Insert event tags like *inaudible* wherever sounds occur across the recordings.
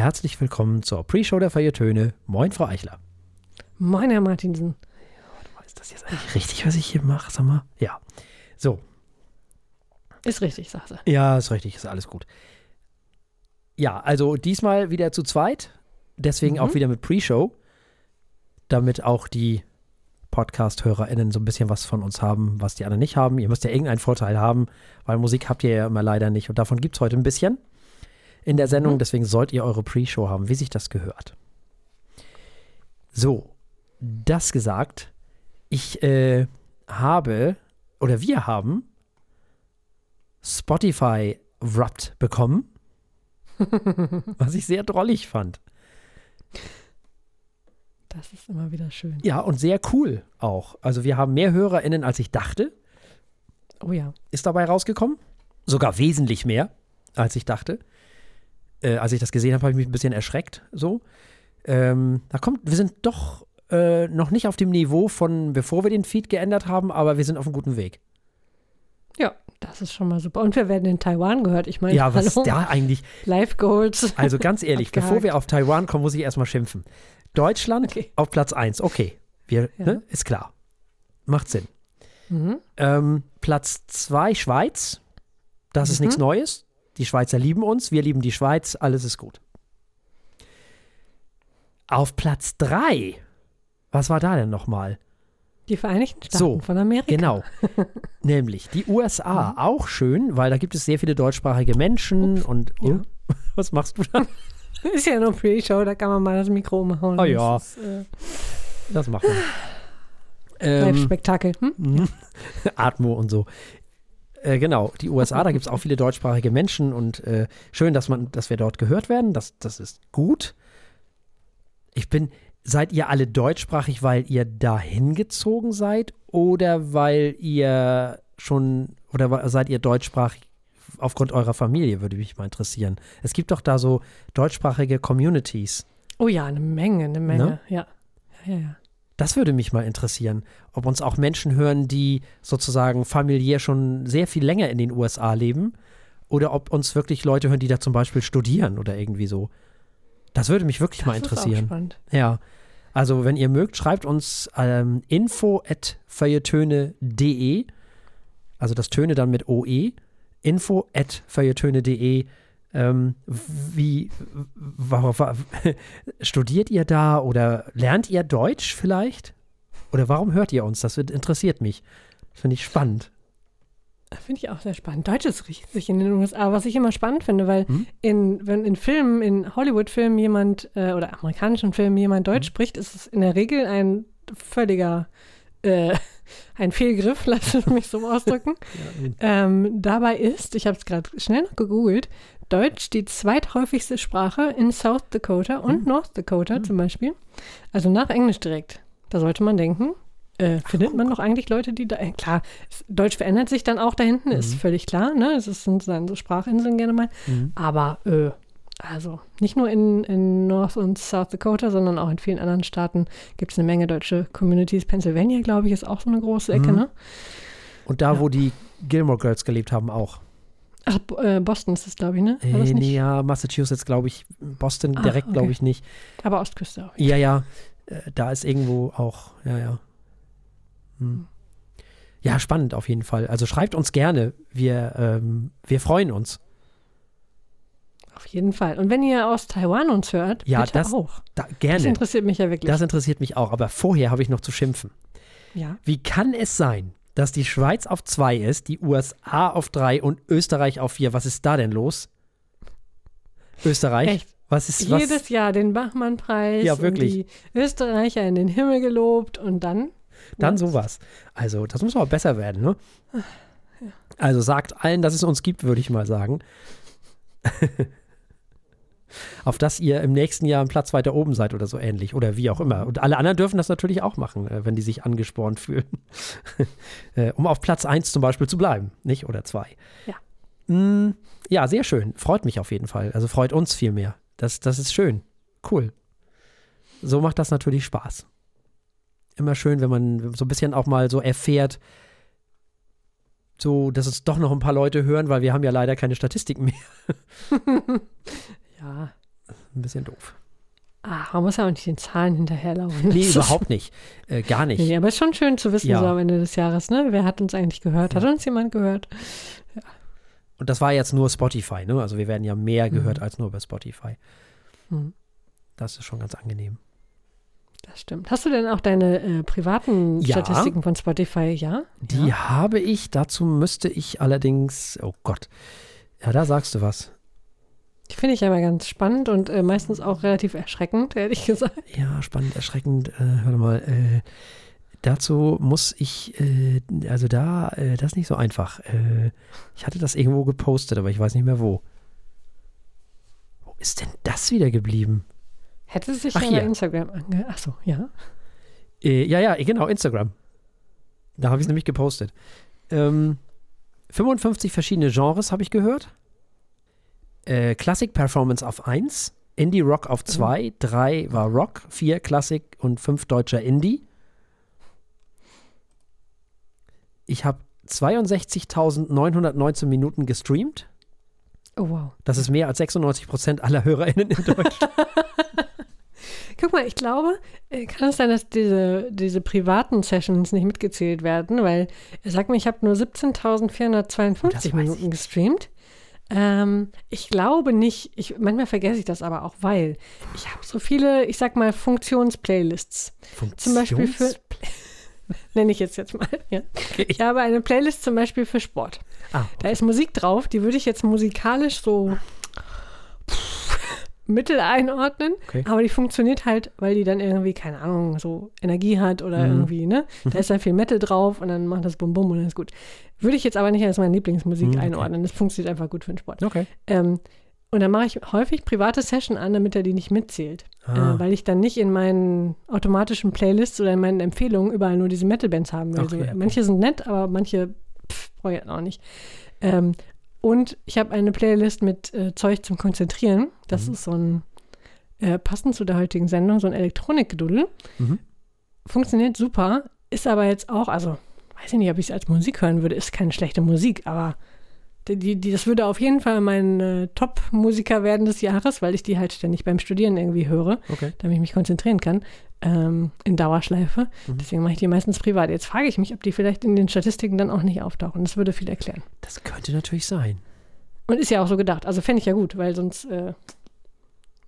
herzlich willkommen zur Pre-Show der Feiertöne. Moin, Frau Eichler. Moin, Herr Martinsen. Ist das jetzt eigentlich richtig, was ich hier mache? Sag mal. Ja. So. Ist richtig, sagst du. Ja, ist richtig, ist alles gut. Ja, also diesmal wieder zu zweit. Deswegen Mhm. auch wieder mit Pre-Show. Damit auch die Podcast-HörerInnen so ein bisschen was von uns haben, was die anderen nicht haben. Ihr müsst ja irgendeinen Vorteil haben, weil Musik habt ihr ja immer leider nicht. Und davon gibt es heute ein bisschen in der Sendung. Mhm. Deswegen sollt ihr eure Pre-Show haben, wie sich das gehört. So, das gesagt. Ich äh, habe, oder wir haben Spotify Wrapped bekommen, *laughs* was ich sehr drollig fand. Das ist immer wieder schön. Ja, und sehr cool auch. Also wir haben mehr HörerInnen, als ich dachte, Oh ja. ist dabei rausgekommen. Sogar wesentlich mehr, als ich dachte. Äh, als ich das gesehen habe, habe ich mich ein bisschen erschreckt. So. Ähm, da kommt, wir sind doch äh, noch nicht auf dem Niveau von, bevor wir den Feed geändert haben, aber wir sind auf einem guten Weg. Ja, das ist schon mal super. Und wir werden in Taiwan gehört. Ich meine, Ja, was hallo, ist da eigentlich? Live Goals. Also ganz ehrlich, *laughs* bevor wir auf Taiwan kommen, muss ich erstmal schimpfen. Deutschland Okay. auf Platz 1, okay. Wir, Ja. ne, ist klar. Macht Sinn. Mhm. Ähm, Platz 2 Schweiz. Das ist Mhm. nichts Neues. Die Schweizer lieben uns, wir lieben die Schweiz, alles ist gut. Auf Platz 3. Was war da denn nochmal? Die Vereinigten Staaten So, von Amerika. Genau. *laughs* Nämlich die Mhm. USA. Auch schön, weil da gibt es sehr viele deutschsprachige Menschen und. Ja. Oh, *laughs* was machst du da? *laughs* Ist ja nur Pre-Show, da kann man mal das Mikro umhauen. Ah ja. Das ist, äh, Das machen wir. Ähm, Live-Spektakel. Hm? Mhm. Atmo und so. Äh, genau, die USA, da gibt es auch viele deutschsprachige Menschen und äh, schön, dass man, dass wir dort gehört werden. Das, das ist gut. Ich bin, seid ihr alle deutschsprachig, weil ihr dahin gezogen seid oder weil ihr schon, oder seid ihr deutschsprachig aufgrund eurer Familie, würde mich mal interessieren. Es gibt doch da so deutschsprachige Communities. Oh ja, eine Menge, eine Menge. Ne? Ja. Ja, ja, ja. Das würde mich mal interessieren, ob uns auch Menschen hören, die sozusagen familiär schon sehr viel länger in den USA leben oder ob uns wirklich Leute hören, die da zum Beispiel studieren oder irgendwie so. Das würde mich wirklich mal Das ist auch interessieren. spannend. Ja. Also, wenn ihr mögt, schreibt uns ähm, info at also das Töne dann mit OE, info at. Ähm, wie, wa, *laughs* studiert ihr da oder lernt ihr Deutsch vielleicht? Oder warum hört ihr uns? Das interessiert mich. Finde ich spannend. Finde ich auch sehr spannend. Deutsch ist riesig in den USA, was ich immer spannend finde, weil Hm? in, wenn in Filmen, in Hollywood-Filmen jemand äh, oder amerikanischen Filmen jemand Deutsch Hm? spricht, ist es in der Regel ein völliger äh, *laughs* ein Fehlgriff, *laughs* lass es mich so ausdrücken. *laughs* ähm, dabei ist, ich habe es gerade schnell noch gegoogelt, Deutsch die zweithäufigste Sprache in South Dakota und Hm. North Dakota zum Beispiel. Also nach Englisch direkt. Da sollte man denken, äh, findet man doch eigentlich Leute, die da. Äh, klar, Deutsch verändert sich dann auch da hinten, ist Mhm. völlig klar. Ne? Es ist- sind dann so Sprachinseln gerne mal. Mhm. Aber äh, also nicht nur in, in North und South Dakota, sondern auch in vielen anderen Staaten gibt es eine Menge deutsche Communities. Pennsylvania, glaube ich, ist auch so eine große Ecke, Mhm. ne? Und da, Ja. wo die Gilmore Girls gelebt haben, auch. Ach, äh, Boston ist es, glaube ich, ne? War das Äh, nee, ja, Massachusetts, glaube ich. Boston Ah, direkt, glaube okay. ich, nicht. Aber Ostküste auch. Ja, ja. Äh, Da ist irgendwo auch, ja, ja. Hm. Ja, spannend auf jeden Fall. Also schreibt uns gerne. Wir, ähm, wir freuen uns. Jeden Fall. Und wenn ihr aus Taiwan uns hört, Ja, bitte das- auch. Da, Das gerne. interessiert mich ja wirklich. Das interessiert mich auch. Aber vorher habe ich noch zu schimpfen. ja. Wie kann es sein, dass die Schweiz auf zwei ist, die USA auf drei und Österreich auf vier? Was ist da denn los? Österreich? Echt? Was ist was? Jedes Jahr den Bachmann-Preis Ja, wirklich. die Österreicher in den Himmel gelobt und dann Dann Ja. sowas. Also, das muss aber besser werden, ne? Also sagt allen, dass es uns gibt, würde ich mal sagen. *laughs* Auf dass ihr im nächsten Jahr einen Platz weiter oben seid oder so ähnlich oder wie auch immer. Und alle anderen dürfen das natürlich auch machen, äh, wenn die sich angespornt fühlen. *laughs* Äh, um auf Platz 1 zum Beispiel zu bleiben, nicht? Oder 2. Ja. Mm, ja, sehr schön. Freut mich auf jeden Fall. Also freut uns viel mehr. Das, das ist schön. Cool. So macht das natürlich Spaß immer schön, wenn man so ein bisschen auch mal so erfährt, so, dass es doch noch ein paar Leute hören, weil wir haben ja leider keine Statistiken mehr. *laughs* ja. ein bisschen doof. Ah, man muss ja auch nicht den Zahlen hinterherlaufen. Nee, Das überhaupt nicht. Äh, gar nicht. Nee, aber es ist schon schön zu wissen, Ja. so am Ende des Jahres, ne? Wer hat uns eigentlich gehört? Hat Ja. uns jemand gehört? Und das war jetzt nur Spotify, ne? Also wir werden ja mehr Mhm. gehört als nur bei Spotify. Hm, Das ist schon ganz angenehm. das stimmt. Hast du denn auch deine äh, privaten Ja. Statistiken von Spotify? Ja? Die ja. habe ich, dazu müsste ich allerdings, oh Gott, ja, da sagst du was. Die finde ich aber ganz spannend und äh, meistens auch relativ erschreckend, ehrlich gesagt. Ja, spannend, erschreckend. Äh, hör mal, äh, dazu muss ich, äh, also da, äh, das ist nicht so einfach. Äh, ich hatte das irgendwo gepostet, aber ich weiß nicht mehr wo. Wo ist denn das wieder geblieben? Hätte sich Ach, ja bei. Instagram ange... Achso, ja. Äh, ja, ja, genau, Instagram. Da habe ich es nämlich gepostet. Ähm, 55 verschiedene Genres habe ich gehört. Äh, Classic Performance auf 1, Indie Rock auf 2, 3 war Rock, 4 Klassik und 5 deutscher Indie. Ich habe 62.919 Minuten gestreamt. Oh, wow. Das ist mehr als 96 Prozent aller HörerInnen in Deutschland. *laughs* Guck mal, ich glaube, äh, kann es sein, dass diese, diese privaten Sessions nicht mitgezählt werden, weil er sagt mir, ich habe nur 17.452 weiß Minuten gestreamt. Ähm, ich glaube nicht, ich, manchmal vergesse ich das aber auch, weil ich habe so viele, ich sag mal, Funktionsplaylists. Zum Beispiel für, Funktions- *laughs* nenne ich jetzt jetzt mal, ja. Okay. Ich habe eine Playlist zum Beispiel für Sport. Ah, Da ist Musik drauf, die würde ich jetzt musikalisch so mittel einordnen, Okay. aber die funktioniert halt, weil die dann irgendwie, keine Ahnung, so Energie hat oder Mhm. irgendwie, ne? Da ist dann viel Metal drauf und dann macht das Bum Bum und dann ist gut. Würde ich jetzt aber nicht als meine Lieblingsmusik Mhm, okay. einordnen. Das funktioniert einfach gut für den Sport. okay. Ähm, und dann mache ich häufig private Session an, damit er die nicht mitzählt. Ah. Äh, weil ich dann nicht in meinen automatischen Playlists oder in meinen Empfehlungen überall nur diese Metal-Bands haben will. Okay. Manche sind nett, aber manche pff, brauche ich auch nicht. Ähm, und ich habe eine Playlist mit äh, Zeug zum Konzentrieren. Das Mhm. ist so ein, äh, passend zu der heutigen Sendung, so ein Elektronikgedudel. Mhm. Funktioniert super, ist aber jetzt auch, also weiß ich nicht, ob ich es als Musik hören würde, ist keine schlechte Musik, aber die, die, das würde auf jeden Fall mein äh, Top-Musiker werden des Jahres, weil ich die halt ständig beim Studieren irgendwie höre, Okay. damit ich mich konzentrieren kann, ähm, in Dauerschleife. Mhm. Deswegen mache ich die meistens privat. Jetzt frage ich mich, ob die vielleicht in den Statistiken dann auch nicht auftauchen. Das würde viel erklären. Das könnte natürlich sein. Und ist ja auch so gedacht. Also fände ich ja gut, weil sonst, äh,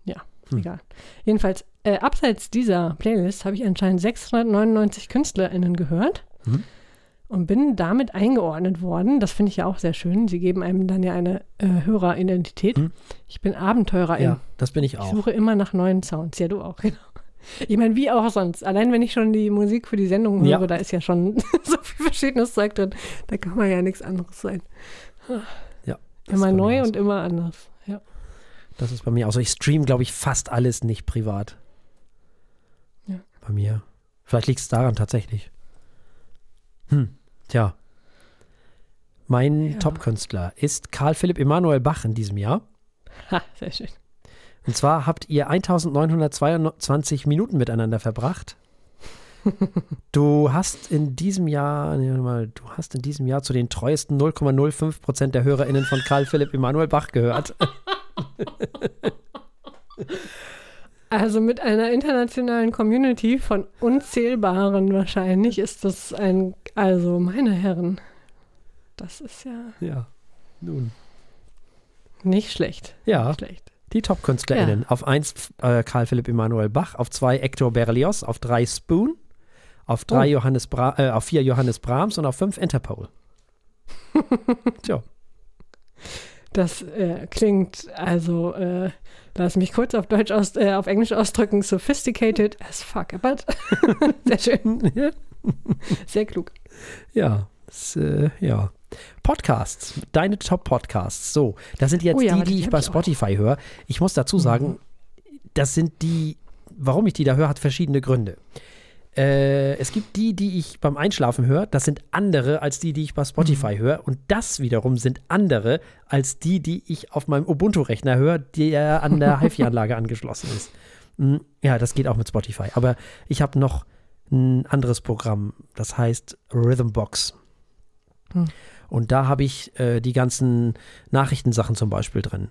ja, Hm. egal. Jedenfalls, äh, abseits dieser Playlist habe ich anscheinend 699 KünstlerInnen gehört Mhm. Und bin damit eingeordnet worden. Das finde ich ja auch sehr schön. Sie geben einem dann ja eine äh, Höreridentität. Hm. Ich bin Abenteurerin. Ja, das bin ich Ich auch. suche immer nach neuen Sounds. Ja, du auch, *laughs* genau. Ich meine, wie auch sonst. Allein wenn ich schon die Musik für die Sendung Ja. höre, da ist ja schon *laughs* so viel verschiedenes Zeug drin. Da kann man ja nichts anderes sein. Ja. Immer neu und so. immer anders. Ja. Das ist bei mir auch so. Ich stream, glaube ich, fast alles nicht privat. Ja. Bei mir. Vielleicht liegt es daran tatsächlich. Hm, tja. Mein Ja. Top-Künstler ist Karl Philipp Emanuel Bach in diesem Jahr. Ha, sehr schön. Und zwar habt ihr 1922 Minuten miteinander verbracht. *laughs* Du hast in diesem Jahr, nee, mal, du hast in diesem Jahr zu den treuesten 0,05 Prozent der HörerInnen von Karl Philipp Emanuel Bach gehört. *laughs* Also mit einer internationalen Community von unzählbaren wahrscheinlich ist das ein, also meine Herren, das ist ja Ja, nun. nicht schlecht. Ja, Nicht schlecht. die Top-KünstlerInnen. Auf 1 äh, Karl Philipp Emanuel Bach, auf 2 Hector Berlioz, auf 3 Spoon, auf 3 Oh. Johannes Bra äh, auf 4 Johannes Brahms und auf 5 Interpol. *laughs* Tja, Das äh, klingt, also, äh, lass mich kurz auf Deutsch aus, äh, auf Englisch ausdrücken, sophisticated as fuck, but *laughs* sehr schön, sehr klug. ja, das, äh, ja. Podcasts, deine Top-Podcasts. So, das sind jetzt Oh ja, die, aber die die ich bei ich. Spotify höre. Ich muss dazu sagen, das sind die, warum ich die da höre, hat verschiedene Gründe. Äh, es gibt die, die ich beim Einschlafen höre, das sind andere als die, die ich bei Spotify höre. Und das wiederum sind andere als die, die ich auf meinem Ubuntu-Rechner höre, der an der *laughs* HiFi-Anlage angeschlossen ist. Mm, Ja, das geht auch mit Spotify. Aber ich habe noch ein anderes Programm, das heißt Rhythmbox. Hm. Und da habe ich äh, die ganzen Nachrichtensachen zum Beispiel drin.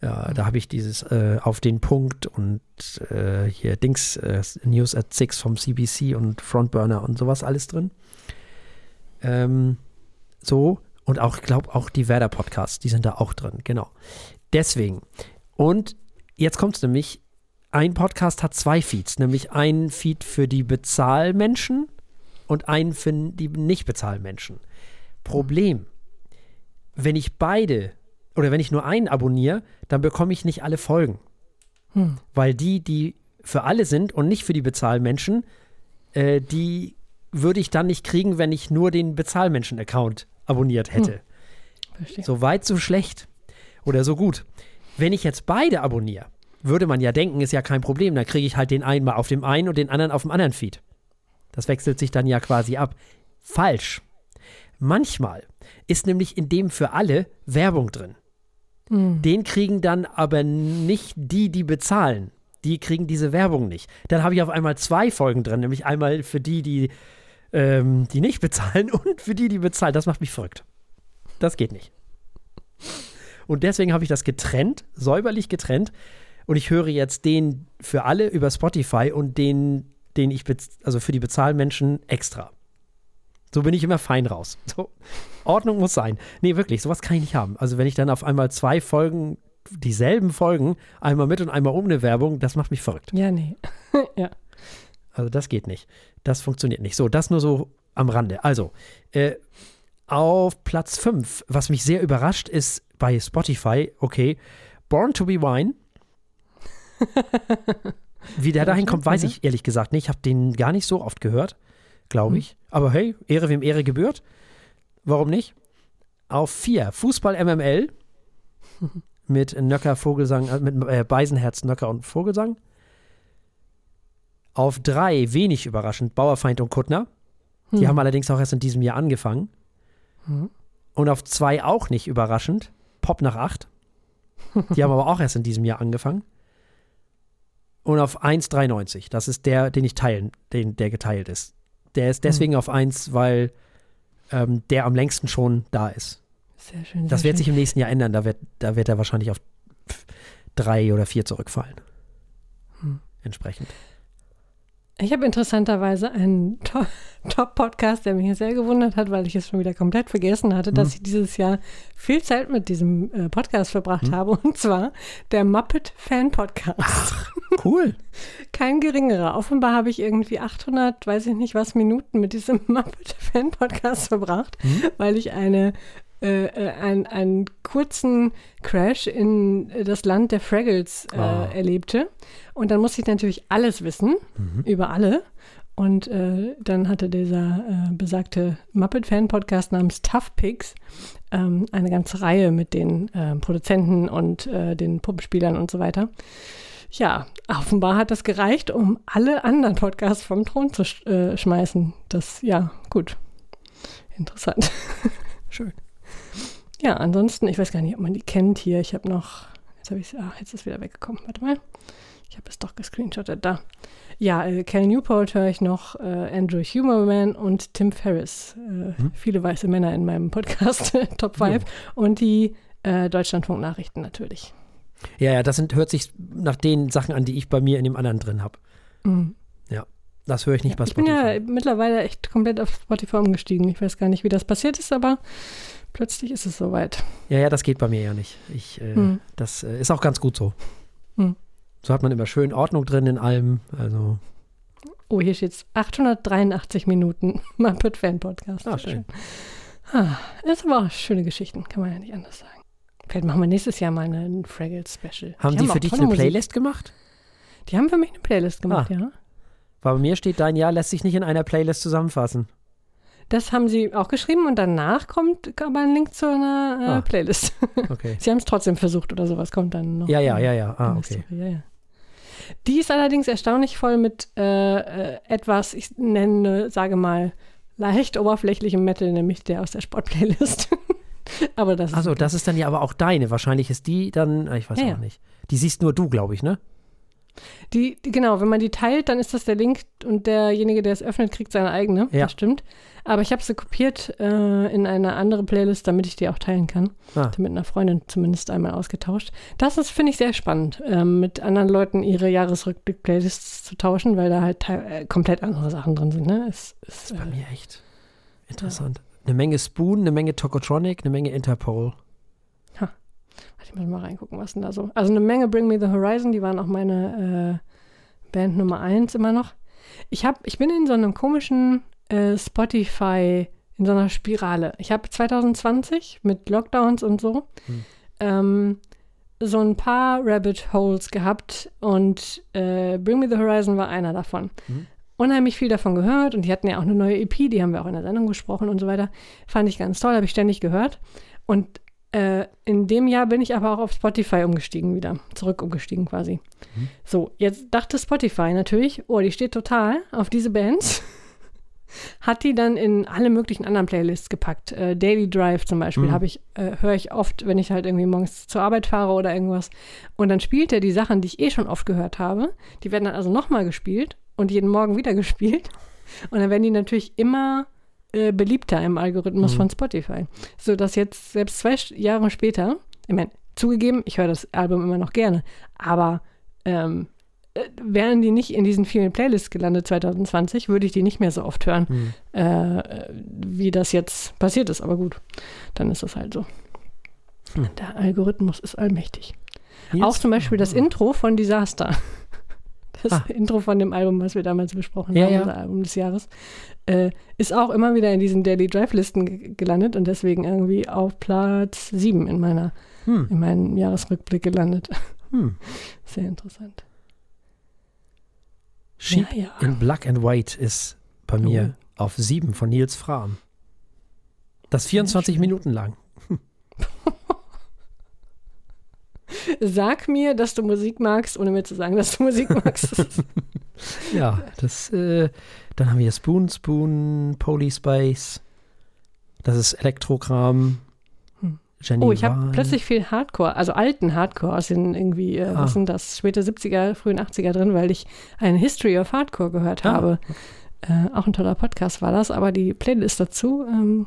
Ja, da habe ich dieses äh, auf den Punkt und äh, hier Dings, äh, News at Six vom CBC und Frontburner und sowas alles drin. Ähm, so, und auch, ich glaube, auch die Werder-Podcasts, die sind da auch drin, genau. Deswegen. Und jetzt kommt es nämlich, ein Podcast hat zwei Feeds, nämlich einen Feed für die Bezahlmenschen und einen für die Nicht-Bezahlmenschen. Problem, wenn ich beide oder wenn ich nur einen abonniere, dann bekomme ich nicht alle Folgen. Hm. Weil die, die für alle sind und nicht für die Bezahlmenschen, äh, die würde ich dann nicht kriegen, wenn ich nur den Bezahlmenschen-Account abonniert hätte. Hm. So weit, so schlecht. Oder so gut. Wenn ich jetzt beide abonniere, würde man ja denken, ist ja kein Problem. Dann kriege ich halt den einen mal auf dem einen und den anderen auf dem anderen Feed. Das wechselt sich dann ja quasi ab. Falsch. Manchmal ist nämlich in dem für alle Werbung drin. Mhm. Den kriegen dann aber nicht die, die bezahlen. Die kriegen diese Werbung nicht. Dann habe ich auf einmal zwei Folgen drin, nämlich einmal für die, die, ähm, die nicht bezahlen *laughs* und für die, die bezahlen. Das macht mich verrückt. Das geht nicht. Und deswegen habe ich das getrennt, säuberlich getrennt. Und ich höre jetzt den für alle über Spotify und den, den ich, also für die Bezahlmenschen extra. So bin ich immer fein raus. *laughs* So, Ordnung muss sein. Nee, wirklich, sowas kann ich nicht haben. Also wenn ich dann auf einmal zwei Folgen, dieselben Folgen, einmal mit und einmal um eine Werbung, das macht mich verrückt. Ja, nee. *laughs* ja. Also das geht nicht. Das funktioniert nicht. So, das nur so am Rande. Also, äh, auf Platz 5, was mich sehr überrascht, ist bei Spotify, okay, Born to be Wine. *laughs* Wie der dahin kommt, weiß ich ehrlich gesagt nicht. Ich habe den gar nicht so oft gehört glaube hm. ich. Aber hey, Ehre wem Ehre gebührt. Warum nicht? Auf vier, Fußball MML *laughs* mit Nöcker, Vogelsang, äh, mit äh, Beisenherz, Nöcker und Vogelsang. Auf drei, wenig überraschend, Bauerfeind und Kuttner. Die hm. haben allerdings auch erst in diesem Jahr angefangen. Hm. Und auf zwei auch nicht überraschend, Pop nach acht. *laughs* Die haben aber auch erst in diesem Jahr angefangen. Und auf 1,93. Das ist der, den ich teilen, den, der geteilt ist. Der ist deswegen mhm. auf 1, weil ähm, der am längsten schon da ist. Sehr schön. Sehr das wird schön. sich im nächsten Jahr ändern. Da wird, da wird er wahrscheinlich auf 3 oder 4 zurückfallen. Hm. Entsprechend. Ich habe interessanterweise einen *laughs* Top-Podcast, der mich sehr gewundert hat, weil ich es schon wieder komplett vergessen hatte, dass ich dieses Jahr viel Zeit mit diesem äh, Podcast verbracht mhm. habe. Und zwar der Muppet Fan Podcast. Ach, cool. *laughs* Kein geringerer. Offenbar habe ich irgendwie 800, weiß ich nicht was, Minuten mit diesem *laughs* Muppet Fan Podcast verbracht, mhm. weil ich eine äh, äh, ein, einen kurzen Crash in das Land der Fraggles äh, oh. erlebte. Und dann musste ich natürlich alles wissen mhm. über alle. Und äh, dann hatte dieser äh, besagte Muppet-Fan-Podcast namens Tough Pigs ähm, eine ganze Reihe mit den äh, Produzenten und äh, den Puppenspielern und so weiter. Ja, offenbar hat das gereicht, um alle anderen Podcasts vom Thron zu sch äh, schmeißen. Das, ja, gut. Interessant. *laughs* Schön. Ja, ansonsten, ich weiß gar nicht, ob man die kennt hier. Ich habe noch, jetzt habe ich ah, jetzt ist es wieder weggekommen. Warte mal. Ich habe es doch gescreenshottet. Da. Ja, äh, Cal Newport höre ich noch, äh, Andrew Huberman und Tim Ferriss. Äh, hm? Viele weiße Männer in meinem Podcast, *laughs* Top 5. Ja. Und die äh, Deutschlandfunk-Nachrichten natürlich. Ja, ja, das sind, hört sich nach den Sachen an, die ich bei mir in dem anderen drin habe. Mhm. Ja, das höre ich nicht ja, bei Spotify. Ich bin ja mittlerweile echt komplett auf Spotify umgestiegen. Ich weiß gar nicht, wie das passiert ist, aber plötzlich ist es soweit. Ja, ja, das geht bei mir ja nicht. Ich, äh, hm. Das äh, ist auch ganz gut so. Hm. So hat man immer schön Ordnung drin in allem. Also. Oh, hier steht 883 Minuten *laughs* Muppet Fan Podcast. Ah, schön. Ah, das aber auch schöne Geschichten, kann man ja nicht anders sagen. Vielleicht machen wir nächstes Jahr mal einen Fraggles Special. Haben die, die haben für dich eine Playlist Musik. gemacht? Die haben für mich eine Playlist gemacht, ah. ja. Weil bei mir steht, dein Jahr lässt sich nicht in einer Playlist zusammenfassen. Das haben sie auch geschrieben und danach kommt aber ein Link zu einer äh, ah, Playlist. *laughs* Okay. sie haben es trotzdem versucht oder sowas kommt dann noch. Ja, ja, ja, ja. Ah, okay. Ja, ja. Die ist allerdings erstaunlich voll mit äh, äh, etwas, ich nenne, sage mal, leicht oberflächlichem Metal, nämlich der aus der Sportplaylist. *laughs* aber das Also, das ist dann ja aber auch deine. Wahrscheinlich ist die dann, ah, ich weiß ja, auch nicht. Die siehst nur du, glaube ich, ne? Die, die, genau, wenn man die teilt, dann ist das der Link und derjenige, der es öffnet, kriegt seine eigene. Ja. Das stimmt. Aber ich habe sie kopiert äh, in eine andere Playlist, damit ich die auch teilen kann. Ah. Mit einer Freundin zumindest einmal ausgetauscht. Das ist, finde ich, sehr spannend, ähm, mit anderen Leuten ihre Jahresrückblick-Playlists zu tauschen, weil da halt äh, komplett andere Sachen drin sind. Ne? Es, es, Das ist bei äh, mir echt interessant. Eine Menge Spoon, eine Menge Tokotronic, eine Menge Interpol. Warte, ich muss mal reingucken, was denn da so. Also eine Menge Bring Me the Horizon, die waren auch meine äh, Band Nummer eins immer noch. Ich, hab, ich bin in so einem komischen äh, Spotify, in so einer Spirale. Ich habe 2020 mit Lockdowns und so Hm. ähm, so ein paar Rabbit Holes gehabt und äh, Bring Me the Horizon war einer davon. Mhm. Unheimlich viel davon gehört und die hatten ja auch eine neue EP, die haben wir auch in der Sendung besprochen und so weiter. Fand ich ganz toll, habe ich ständig gehört. Und äh, in dem Jahr bin ich aber auch auf Spotify umgestiegen wieder, zurück umgestiegen quasi. Mhm. So, jetzt dachte Spotify natürlich, oh, die steht total auf diese Bands. *laughs* Hat die dann in alle möglichen anderen Playlists gepackt. Äh, Daily Drive zum Beispiel Mhm. habe ich, äh, höre ich oft, wenn ich halt irgendwie morgens zur Arbeit fahre oder irgendwas. Und dann spielt er die Sachen, die ich eh schon oft gehört habe. Die werden dann also nochmal gespielt und jeden Morgen wieder *laughs* gespielt. Und dann werden die natürlich immer äh, beliebter im Algorithmus Mhm. von Spotify. So dass jetzt selbst zwei Jahre später, ich meine, zugegeben, ich höre das Album immer noch gerne, aber ähm, äh, wären die nicht in diesen vielen Playlists gelandet 2020, würde ich die nicht mehr so oft hören, Hm. äh, wie das jetzt passiert ist. Aber gut, dann ist das halt so. Hm. Der Algorithmus ist allmächtig. Nils- Auch zum Beispiel das Intro von Disaster. *laughs* Das Ah. Intro von dem Album, was wir damals besprochen Ja, haben, ja. Album des Jahres, äh, ist auch immer wieder in diesen Daily Drive-Listen ge- gelandet und deswegen irgendwie auf Platz 7 in meiner, Hm. in meinem Jahresrückblick gelandet. *laughs* Hm. Sehr interessant. Sheep ja, ja. in Black and White ist bei mir auf sieben von Nils Frahm. Das 24 schön. Minuten lang. *laughs* Sag mir, dass du Musik magst, ohne mir zu sagen, dass du Musik magst. *laughs* Ja, das, äh, dann haben wir Spoon, Spoon, Polyspace. Das ist Elektrokram. Hm. Jenny oh, ich habe plötzlich viel Hardcore, also alten Hardcore aus den irgendwie, äh, Ah. was sind das, späte 70er, frühen 80er drin, weil ich eine History of Hardcore gehört Ah. habe. Äh, auch ein toller Podcast war das, aber die Playlist dazu ähm,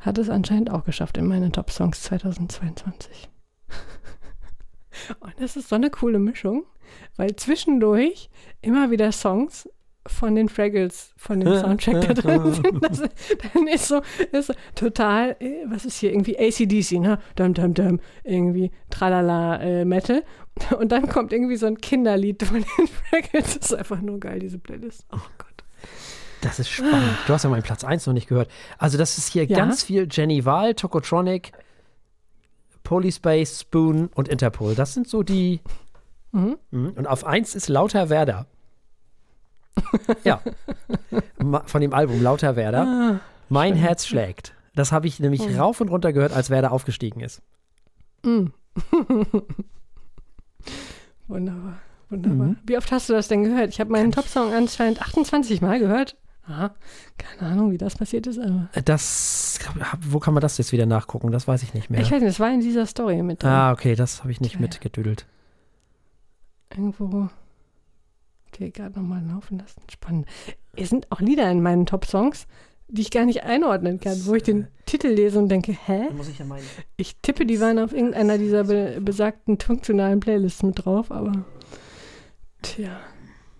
hat es anscheinend auch geschafft in meine Top-Songs 2022. *laughs* Und das ist so eine coole Mischung, weil zwischendurch immer wieder Songs von den Fraggles, von dem Soundtrack da drin sind. *laughs* Das, dann ist so, ist so total, äh, was ist hier, irgendwie ACDC, ne? Dum, dum, dum, irgendwie tralala äh, Metal. *laughs* Und dann kommt irgendwie so ein Kinderlied von den *laughs* Fraggles. Das ist einfach nur geil, diese Playlist. Oh Gott. Das ist spannend. Du hast ja meinen Platz 1 noch nicht gehört. Also, das ist hier Ja. ganz viel Jenny Wahl, Tokotronic, Polyspace, Spoon und Interpol. Das sind so die. Mhm. Mhm. Und auf 1 ist Lauter Werder. Ja. Von dem Album Lauter Werder. Ah, Mein Herz schlägt. Das habe ich nämlich Oh. rauf und runter gehört, als Werder aufgestiegen ist. mm. *laughs* wunderbar, wunderbar. Mhm. Wie oft hast du das denn gehört? Ich habe meinen Top-Song anscheinend 28 Mal gehört. Aha, keine Ahnung, wie das passiert ist, aber Das, wo kann man das jetzt wieder nachgucken? Das weiß ich nicht mehr. ich weiß nicht, das war in dieser Story mit drin. ah, okay, das habe ich nicht Tja. mitgedüdelt. Irgendwo. Okay, gerade nochmal laufen lassen. Spannend. Es sind auch Lieder in meinen Top-Songs, die ich gar nicht einordnen kann, wo ich den Titel lese und denke, hä? muss ich ja meinen. Ich tippe, die waren auf irgendeiner dieser be besagten funktionalen Playlists mit drauf, aber tja,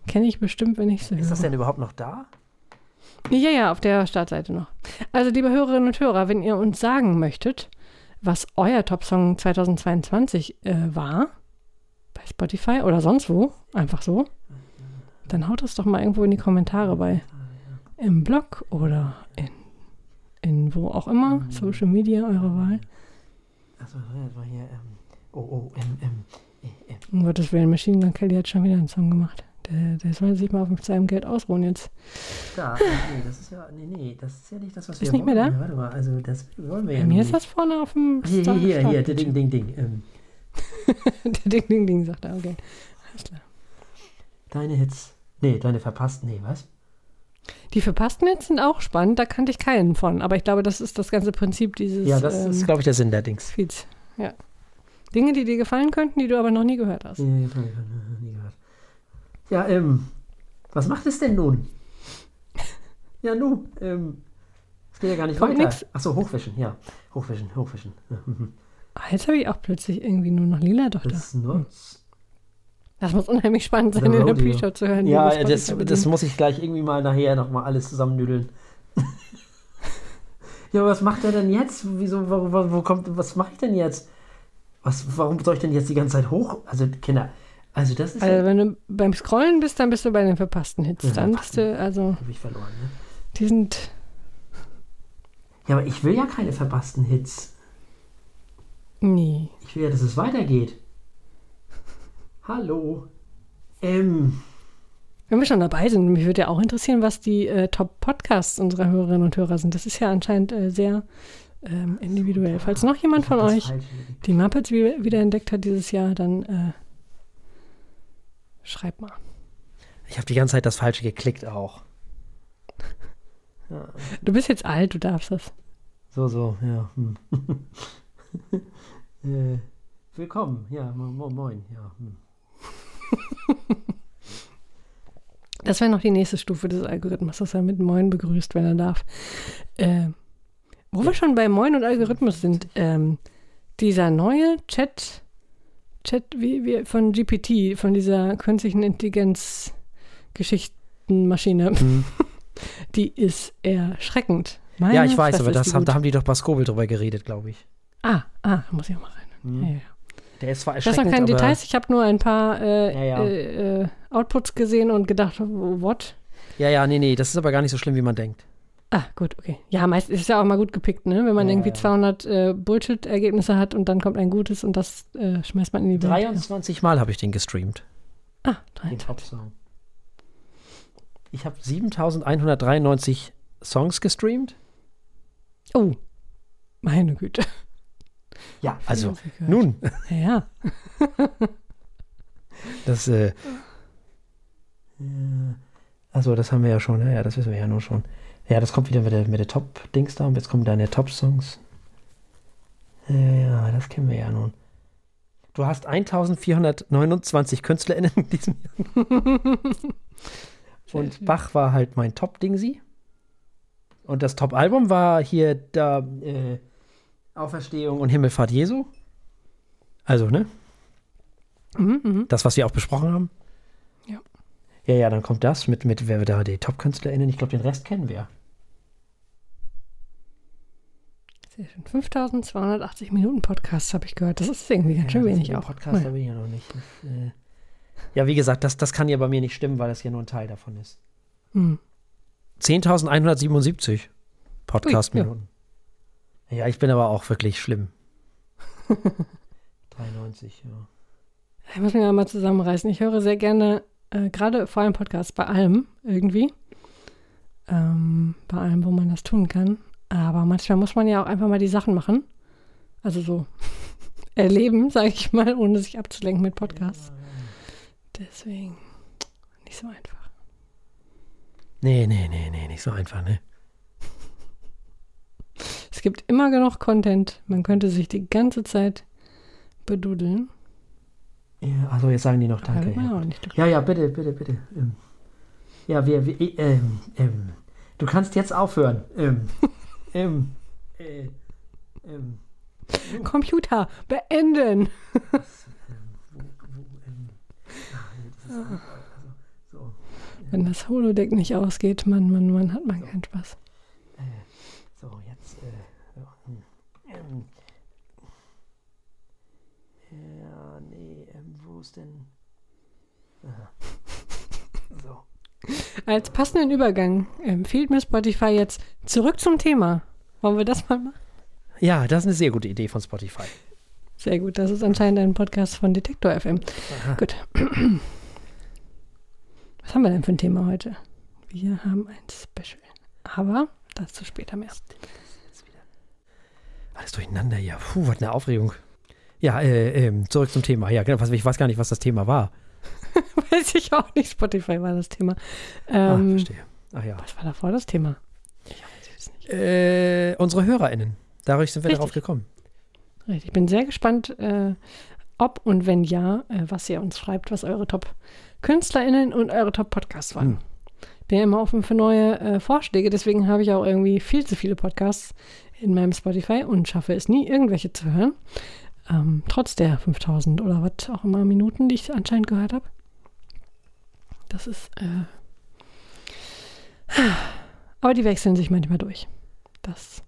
kenne ich bestimmt, wenn ich sie Ist das höre. denn überhaupt noch da? Ja, ja, auf der Startseite noch. Also, liebe Hörerinnen und Hörer, wenn ihr uns sagen möchtet, was euer Top-Song 2022 äh, war, bei Spotify oder sonst wo, einfach so, dann haut das doch mal irgendwo in die Kommentare bei im Blog oder in, in wo auch immer, Social Media eurer Wahl. Achso, das war hier. Ähm, oh, oh, ähm, ähm, äh, äh. Um Gottes Willen, Machine Gun Kelly hat schon wieder einen Song gemacht. Der, der soll sich mal auf seinem Geld ausruhen jetzt. Da, *laughs* nee, das ist ja. Nee, nee, das ist ja nicht das, was Ist wir nicht mehr da? Warte mal, also das wollen wir Bei ja mir nicht. ist das vorne auf dem Hier, Star- hier, hier, hier, Start- ding, ding, ding. Ähm, *laughs* Der Ding, Ding, Ding, sagt er, okay. Alles klar. deine Hits. Nee, deine verpassten. Nee, was? Die verpassten jetzt sind auch spannend, da kannte ich keinen von. Aber ich glaube, das ist das ganze Prinzip dieses Ja, das ähm, ist, glaube ich, der Sinn der Dings. Feeds. Ja. Dinge, die dir gefallen könnten, die du aber noch nie gehört hast. Nee, nee, nie gehört. Ja, ähm, was macht es denn nun? *laughs* Ja, nun, ähm, es geht ja gar nicht Kommt weiter. nix. Achso, hochwischen, ja. Hochwischen, hochwischen. *laughs* Ah, jetzt habe ich auch plötzlich irgendwie nur noch lila doch da. Das nutzt. Das muss unheimlich spannend sein, in der. Pre-Show zu hören. Ja, das, das muss ich gleich irgendwie mal nachher nochmal alles zusammennüdeln. *laughs* ja, aber was macht er denn jetzt? Wieso, wo, wo, wo kommt, was mache ich denn jetzt? Was, warum soll ich denn jetzt die ganze Zeit hoch? Also, Kinder, also das ist Also, ja, wenn du beim Scrollen bist, dann bist du bei den verpassten Hits. Ja, Dann bist du, also, hab ich verloren, ne? die sind. Ja, aber ich will ja keine verpassten Hits. Nee. Ich will ja, dass es weitergeht. Hallo. Ähm, Wenn wir schon dabei sind, mich würde ja auch interessieren, was die äh, Top-Podcasts unserer Hörerinnen und Hörer sind. Das ist ja anscheinend äh, sehr ähm, individuell. Falls noch jemand von euch die Muppets wieder, wieder entdeckt hat dieses Jahr, dann äh, schreibt mal. Ich habe die ganze Zeit das Falsche geklickt auch. Du bist jetzt alt, du darfst das. So, so, ja. Hm. *laughs* äh, willkommen, ja, mo mo moin, ja. Hm. *laughs* Das wäre noch die nächste Stufe des Algorithmus, dass er mit Moin begrüßt, wenn er darf. Äh, wo wir schon bei Moin und Algorithmus sind, ähm, dieser neue Chat, Chat wie, wie von GPT, von dieser künstlichen Intelligenz-Geschichtenmaschine, Hm. *laughs* die ist erschreckend. Ja, Meine ich weiß, Fresse aber das haben, da haben die doch bei Skobel drüber geredet, glaube ich. Ah, ah, muss ich auch mal rein. Hm. Ja, ja. Der ist zwar erschreckend, noch keine Details, ich habe nur ein paar äh, Ja, ja. Äh, äh, Outputs gesehen und gedacht, what? ja, ja, nee, nee, das ist aber gar nicht so schlimm, wie man denkt. Ah, gut, okay. Ja, meist ist ja auch mal gut gepickt, ne? Wenn man Ja, irgendwie ja. 200 äh, Bullshit-Ergebnisse hat und dann kommt ein gutes und das äh, schmeißt man in die Welt. 23 Mal habe ich den gestreamt, Ah, den 23. Top-Song. Ich habe 7193 Songs gestreamt. Oh, meine Güte. Ja, also, nun, Ja, *laughs* das, äh, also das haben wir ja schon, ja, ja, das wissen wir ja nur schon. Ja, das kommt wieder mit der, mit der Top-Dings da und jetzt kommen deine Top-Songs. Ja, ja, das kennen wir ja nun. Du hast 1429 KünstlerInnen in diesem Jahr. *laughs* Und Bach war halt mein Top-Dingsi. Und das Top-Album war hier da äh, Auferstehung und Himmelfahrt Jesu. Also, ne? Mhm, mhm. Das, was wir auch besprochen haben. Ja. Ja, ja, dann kommt das mit, mit wer da die Top-KünstlerInnen. Ich glaube, den Rest kennen wir. Sehr schön. 5280 Minuten Podcasts habe ich gehört. Das ist irgendwie ganz schön wenig auch. Podcast habe ich ja noch nicht. Das, äh, ja, wie gesagt, das, das kann ja bei mir nicht stimmen, weil das ja nur ein Teil davon ist. Hm. 10.177 Podcast-Minuten. ja. Ich bin aber auch wirklich schlimm. *laughs* 93, ja. Ich muss mich ja mal zusammenreißen. Ich höre sehr gerne, äh, gerade vor allem Podcasts, bei allem irgendwie. Ähm, bei allem, wo man das tun kann. Aber manchmal muss man ja auch einfach mal die Sachen machen. Also so *laughs* erleben, sage ich mal, ohne sich abzulenken mit Podcasts. Deswegen nicht so einfach. Nee, nee, nee, nee, nicht so einfach, ne? Es gibt immer genug Content. Man könnte sich die ganze Zeit bedudeln. Ja, also jetzt sagen die noch Danke. Ja, ja, ja bitte, bitte, bitte. Ähm, ja, wir, wir ähm, ähm, du kannst jetzt aufhören. Ähm, *laughs* ähm, äh, ähm, Computer, beenden! wo, wo, ähm, ah, das ist also, so. Wenn das Holodeck nicht ausgeht, Mann, Mann, Mann, hat man keinen Spaß. So, jetzt. Äh, so, hm, ähm, ja, nee, ähm, wo ist denn. Aha. So. Als passenden Übergang empfiehlt mir Spotify jetzt zurück zum Thema. Wollen wir das mal machen? Ja, das ist eine sehr gute Idee von Spotify. Sehr gut, das ist anscheinend ein Podcast von Detektor FM. Aha. Gut. Was haben wir denn für ein Thema heute? Wir haben ein Special. Aber dazu später mehr. Alles durcheinander, ja. Puh, was eine Aufregung. Ja, äh, ähm, zurück zum Thema. Ja, genau. Ich weiß gar nicht, was das Thema war. *laughs* Weiß ich auch nicht. Spotify war das Thema. ah, Ähm, verstehe. Ach ja. was war davor das Thema? Äh, unsere HörerInnen. Dadurch sind wir Richtig. darauf gekommen. Richtig. Ich bin sehr gespannt, äh, ob und wenn ja, äh, was ihr uns schreibt, was eure Top-KünstlerInnen und eure Top-Podcasts waren. Hm. Bin ja immer offen für neue äh, Vorschläge, deswegen habe ich auch irgendwie viel zu viele Podcasts in meinem Spotify und schaffe es nie, irgendwelche zu hören. Ähm, trotz der 5000 oder was auch immer Minuten, die ich anscheinend gehört habe. Das ist. Äh *sighs* aber die wechseln sich manchmal durch. Das.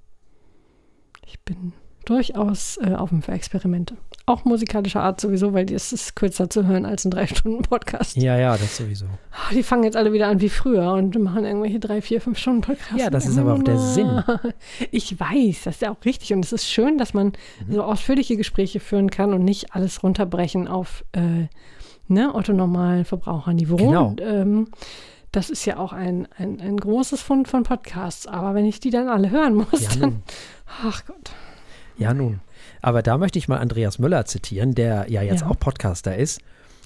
Ich bin durchaus äh, offen für Experimente. Auch musikalischer Art sowieso, weil es ist kürzer zu hören als ein Drei-Stunden-Podcast. Ja, ja, das sowieso. Oh, die fangen jetzt alle wieder an wie früher und machen irgendwelche drei, vier, fünf Stunden Podcasts. Ja, das ist aber auch der Sinn. Ich weiß, das ist ja auch richtig. Und es ist schön, dass man mhm. so ausführliche Gespräche führen kann und nicht alles runterbrechen auf äh, ne, Otto-Normalverbraucherniveau. Genau. Und, ähm, das ist ja auch ein, ein, ein großes Fund von Podcasts. Aber wenn ich die dann alle hören muss, ja, dann. Ach Gott. Ja, nun. Aber da möchte ich mal Andreas Müller zitieren, der ja jetzt ja. auch Podcaster ist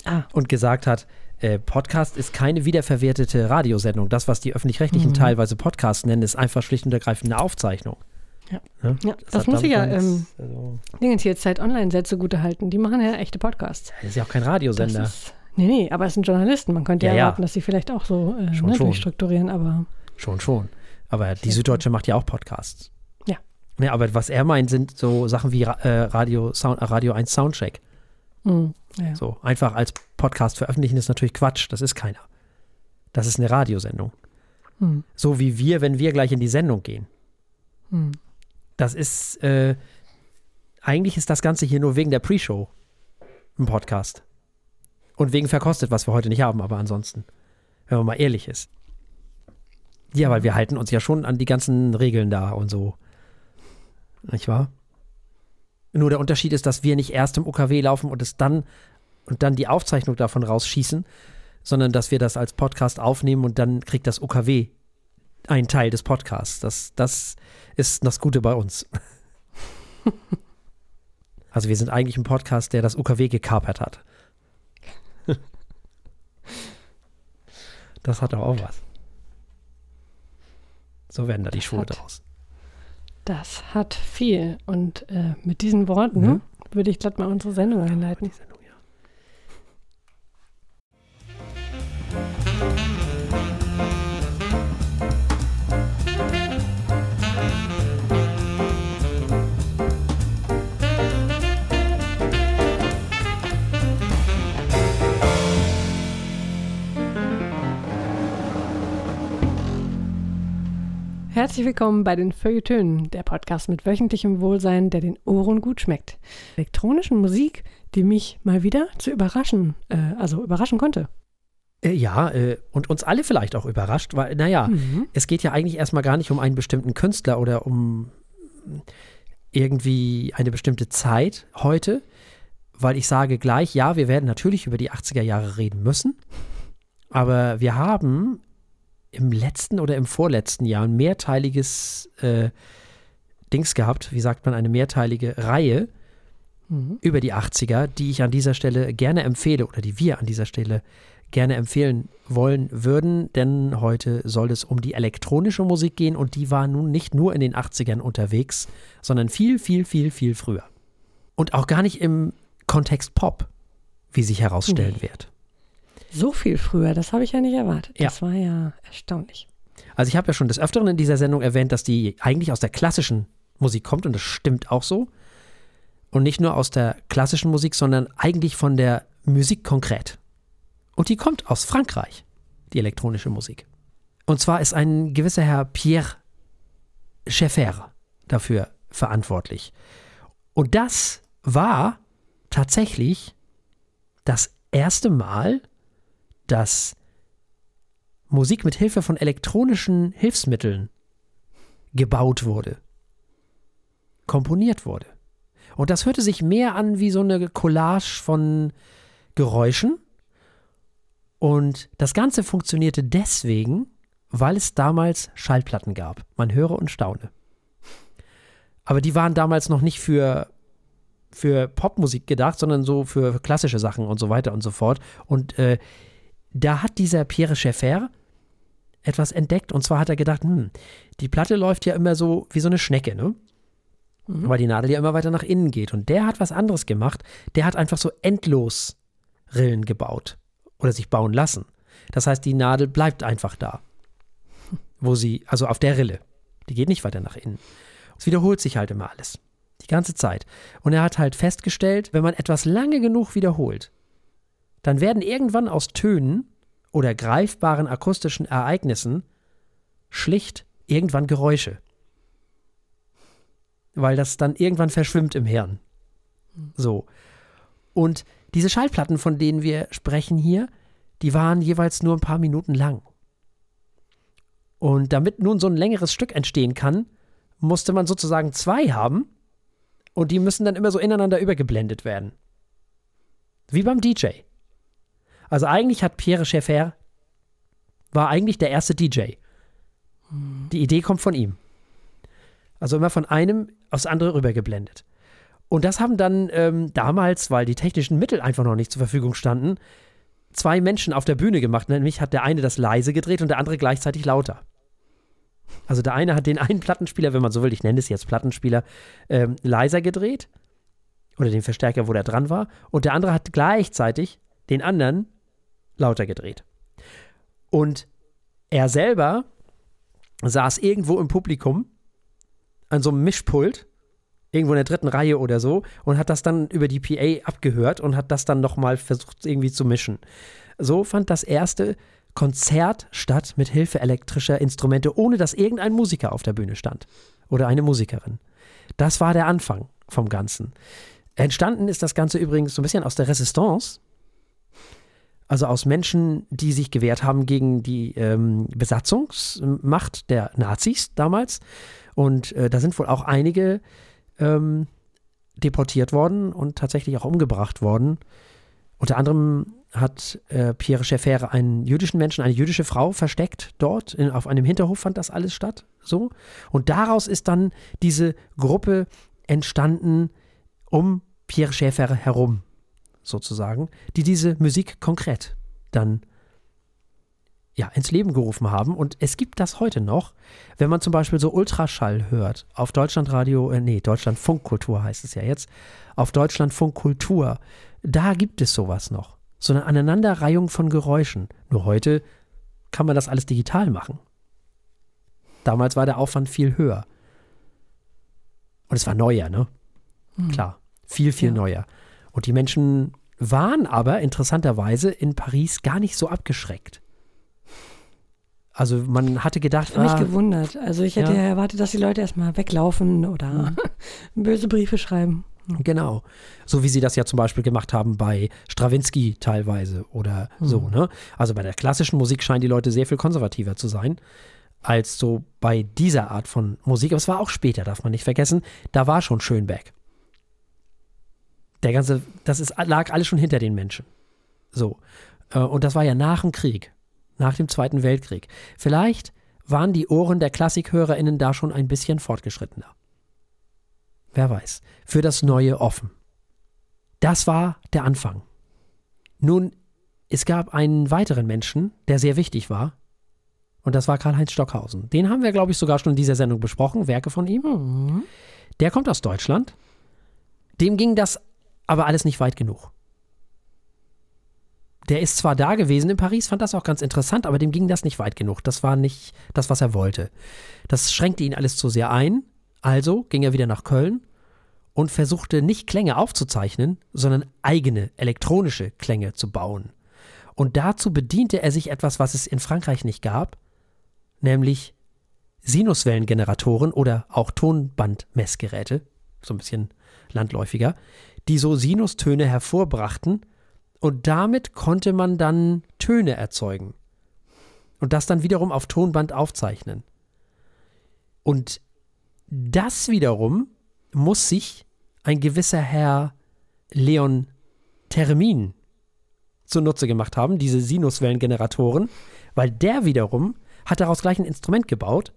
ah. und gesagt hat, äh, Podcast ist keine wiederverwertete Radiosendung. Das, was die öffentlich-rechtlichen mhm. teilweise Podcast nennen, ist einfach schlicht und ergreifend eine Aufzeichnung. Ja, ja, ja das, das muss ich ja ähm, also Dingens hier Zeit Online-Set zugute halten. Die machen ja echte Podcasts. Das ist ja auch kein Radiosender. Ist, nee, nee, aber es sind Journalisten. Man könnte ja, ja erwarten, dass sie vielleicht auch so äh, schon, ne, schon. durchstrukturieren, aber. Schon, schon. Aber die Süddeutsche macht ja auch Podcasts. Ja, aber was er meint, sind so Sachen wie äh, Radio, Sound, äh, Radio 1 Soundcheck. Mhm, ja. So, einfach als Podcast veröffentlichen ist natürlich Quatsch. Das ist keiner. Das ist eine Radiosendung. Mhm. So wie wir, wenn wir gleich in die Sendung gehen. Mhm. Das ist, äh, eigentlich ist das Ganze hier nur wegen der Pre-Show ein Podcast. Und wegen verkostet, was wir heute nicht haben, aber ansonsten, wenn man mal ehrlich ist. Ja, weil wir halten uns ja schon an die ganzen Regeln da und so. Nicht wahr? Nur der Unterschied ist, dass wir nicht erst im UKW laufen und es dann und dann die Aufzeichnung davon rausschießen, sondern dass wir das als Podcast aufnehmen und dann kriegt das UKW einen Teil des Podcasts. Das, das ist das Gute bei uns. *laughs* also wir sind eigentlich ein Podcast, der das UKW gekapert hat. *laughs* das hat doch auch was. So werden da die Schuhe draus. Das hat viel. Und äh, mit diesen Worten mhm. würde ich glatt mal unsere Sendung einleiten. Die Sendung, Herzlich willkommen bei den Feuilletönen, der Podcast mit wöchentlichem Wohlsein, der den Ohren gut schmeckt. Elektronischen Musik, die mich mal wieder zu überraschen, äh, also überraschen konnte. Äh, ja, äh, und uns alle vielleicht auch überrascht, weil, naja, mhm. es geht ja eigentlich erstmal gar nicht um einen bestimmten Künstler oder um irgendwie eine bestimmte Zeit heute, weil ich sage gleich, ja, wir werden natürlich über die 80er Jahre reden müssen, aber wir haben im letzten oder im vorletzten Jahr ein mehrteiliges äh, Dings gehabt, wie sagt man, eine mehrteilige Reihe mhm. über die 80er, die ich an dieser Stelle gerne empfehle oder die wir an dieser Stelle gerne empfehlen wollen würden, denn heute soll es um die elektronische Musik gehen und die war nun nicht nur in den 80ern unterwegs, sondern viel, viel, viel, viel früher. Und auch gar nicht im Kontext Pop, wie sich herausstellen nee. wird. So viel früher, das habe ich ja nicht erwartet. Ja. Das war ja erstaunlich. Also ich habe ja schon des Öfteren in dieser Sendung erwähnt, dass die eigentlich aus der klassischen Musik kommt und das stimmt auch so. Und nicht nur aus der klassischen Musik, sondern eigentlich von der Musik konkret. Und die kommt aus Frankreich, die elektronische Musik. Und zwar ist ein gewisser Herr Pierre Schaeffer dafür verantwortlich. Und das war tatsächlich das erste Mal, dass Musik mit Hilfe von elektronischen Hilfsmitteln gebaut wurde, komponiert wurde. Und das hörte sich mehr an wie so eine Collage von Geräuschen. Und das Ganze funktionierte deswegen, weil es damals Schallplatten gab. Man höre und staune. Aber die waren damals noch nicht für, für Popmusik gedacht, sondern so für klassische Sachen und so weiter und so fort. Und äh, da hat dieser Pierre Schaeffer etwas entdeckt. Und zwar hat er gedacht, hm, die Platte läuft ja immer so wie so eine Schnecke, ne? mhm. weil die Nadel ja immer weiter nach innen geht. Und der hat was anderes gemacht. Der hat einfach so endlos Rillen gebaut oder sich bauen lassen. Das heißt, die Nadel bleibt einfach da, wo sie, also auf der Rille. Die geht nicht weiter nach innen. Es wiederholt sich halt immer alles. Die ganze Zeit. Und er hat halt festgestellt, wenn man etwas lange genug wiederholt, dann werden irgendwann aus Tönen oder greifbaren akustischen Ereignissen schlicht irgendwann Geräusche. Weil das dann irgendwann verschwimmt im Hirn. So. Und diese Schallplatten, von denen wir sprechen hier, die waren jeweils nur ein paar Minuten lang. Und damit nun so ein längeres Stück entstehen kann, musste man sozusagen zwei haben und die müssen dann immer so ineinander übergeblendet werden. Wie beim DJ. Also eigentlich hat Pierre Schaeffer war eigentlich der erste DJ. Die Idee kommt von ihm. Also immer von einem aufs andere rübergeblendet. Und das haben dann ähm, damals, weil die technischen Mittel einfach noch nicht zur Verfügung standen, zwei Menschen auf der Bühne gemacht. Nämlich hat der eine das leise gedreht und der andere gleichzeitig lauter. Also der eine hat den einen Plattenspieler, wenn man so will, ich nenne es jetzt Plattenspieler, ähm, leiser gedreht. Oder den Verstärker, wo der dran war. Und der andere hat gleichzeitig den anderen lauter gedreht. Und er selber saß irgendwo im Publikum an so einem Mischpult, irgendwo in der dritten Reihe oder so, und hat das dann über die PA abgehört und hat das dann nochmal versucht irgendwie zu mischen. So fand das erste Konzert statt mit Hilfe elektrischer Instrumente, ohne dass irgendein Musiker auf der Bühne stand oder eine Musikerin. Das war der Anfang vom Ganzen. Entstanden ist das Ganze übrigens so ein bisschen aus der Resistance, also aus Menschen, die sich gewehrt haben gegen die ähm, Besatzungsmacht der Nazis damals. Und äh, da sind wohl auch einige ähm, deportiert worden und tatsächlich auch umgebracht worden. Unter anderem hat äh, Pierre Schaeffer einen jüdischen Menschen, eine jüdische Frau versteckt dort. In, auf einem Hinterhof fand das alles statt. So. Und daraus ist dann diese Gruppe entstanden um Pierre Schaeffer herum, sozusagen, die diese Musik konkret dann ja, ins Leben gerufen haben. Und es gibt das heute noch, wenn man zum Beispiel so Ultraschall hört, auf Deutschlandradio, äh, nee, Deutschlandfunkkultur heißt es ja jetzt, auf Deutschlandfunkkultur, da gibt es sowas noch so eine Aneinanderreihung von Geräuschen. Nur heute kann man das alles digital machen. Damals war der Aufwand viel höher. Und es war neuer, ne? Mhm. Klar, viel, viel ja. neuer. Und die Menschen waren aber interessanterweise in Paris gar nicht so abgeschreckt. Also man hatte gedacht, ich habe ah, mich gewundert. Also ich hätte ja. erwartet, dass die Leute erstmal weglaufen oder mhm. *laughs* böse Briefe schreiben. Genau. So wie sie das ja zum Beispiel gemacht haben bei Strawinski teilweise oder mhm. so, ne? Also bei der klassischen Musik scheinen die Leute sehr viel konservativer zu sein als so bei dieser Art von Musik. Aber es war auch später, darf man nicht vergessen. Da war schon Schönberg. Der ganze, das ist, lag alles schon hinter den Menschen. So. Äh, und das war ja nach dem Krieg, nach dem Zweiten Weltkrieg. Vielleicht waren die Ohren der KlassikhörerInnen da schon ein bisschen fortgeschrittener. Wer weiß. Für das Neue offen. Das war der Anfang. Nun, es gab einen weiteren Menschen, der sehr wichtig war. Und das war Karl-Heinz Stockhausen. Den haben wir, glaube ich, sogar schon in dieser Sendung besprochen, Werke von ihm. Mhm. Der kommt aus Deutschland. Dem ging das aber alles nicht weit genug. Der ist zwar da gewesen in Paris, fand das auch ganz interessant, aber dem ging das nicht weit genug. Das war nicht das, was er wollte. Das schränkte ihn alles zu sehr ein. Also ging er wieder nach Köln und versuchte nicht Klänge aufzuzeichnen, sondern eigene elektronische Klänge zu bauen. Und dazu bediente er sich etwas, was es in Frankreich nicht gab, nämlich Sinuswellengeneratoren oder auch Tonbandmessgeräte, so ein bisschen landläufiger, die so Sinustöne hervorbrachten und damit konnte man dann Töne erzeugen und das dann wiederum auf Tonband aufzeichnen. Und das wiederum muss sich ein gewisser Herr Leon Termin zunutze gemacht haben, diese Sinuswellengeneratoren, weil der wiederum hat daraus gleich ein Instrument gebaut,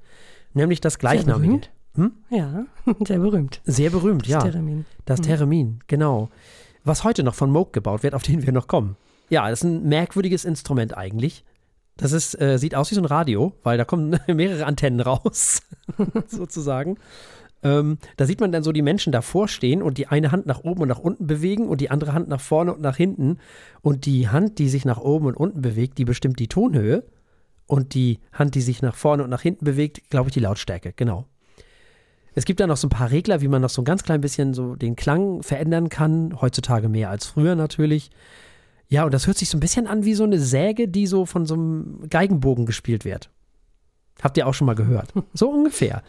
nämlich das gleichnamige. Hm? Ja, *laughs* sehr berühmt. Sehr berühmt, das ja. Theremin. Das hm. Theremin, genau. Was heute noch von Moog gebaut wird, auf den wir noch kommen. Ja, das ist ein merkwürdiges Instrument eigentlich. Das ist, äh, sieht aus wie so ein Radio, weil da kommen *laughs* mehrere Antennen raus, *laughs* sozusagen. Ähm, da sieht man dann so die Menschen davor stehen und die eine Hand nach oben und nach unten bewegen und die andere Hand nach vorne und nach hinten. Und die Hand, die sich nach oben und unten bewegt, die bestimmt die Tonhöhe. Und die Hand, die sich nach vorne und nach hinten bewegt, glaube ich, die Lautstärke. Genau. Es gibt da noch so ein paar Regler, wie man noch so ein ganz klein bisschen so den Klang verändern kann. Heutzutage mehr als früher natürlich. Ja, und das hört sich so ein bisschen an wie so eine Säge, die so von so einem Geigenbogen gespielt wird. Habt ihr auch schon mal gehört? *laughs* So ungefähr.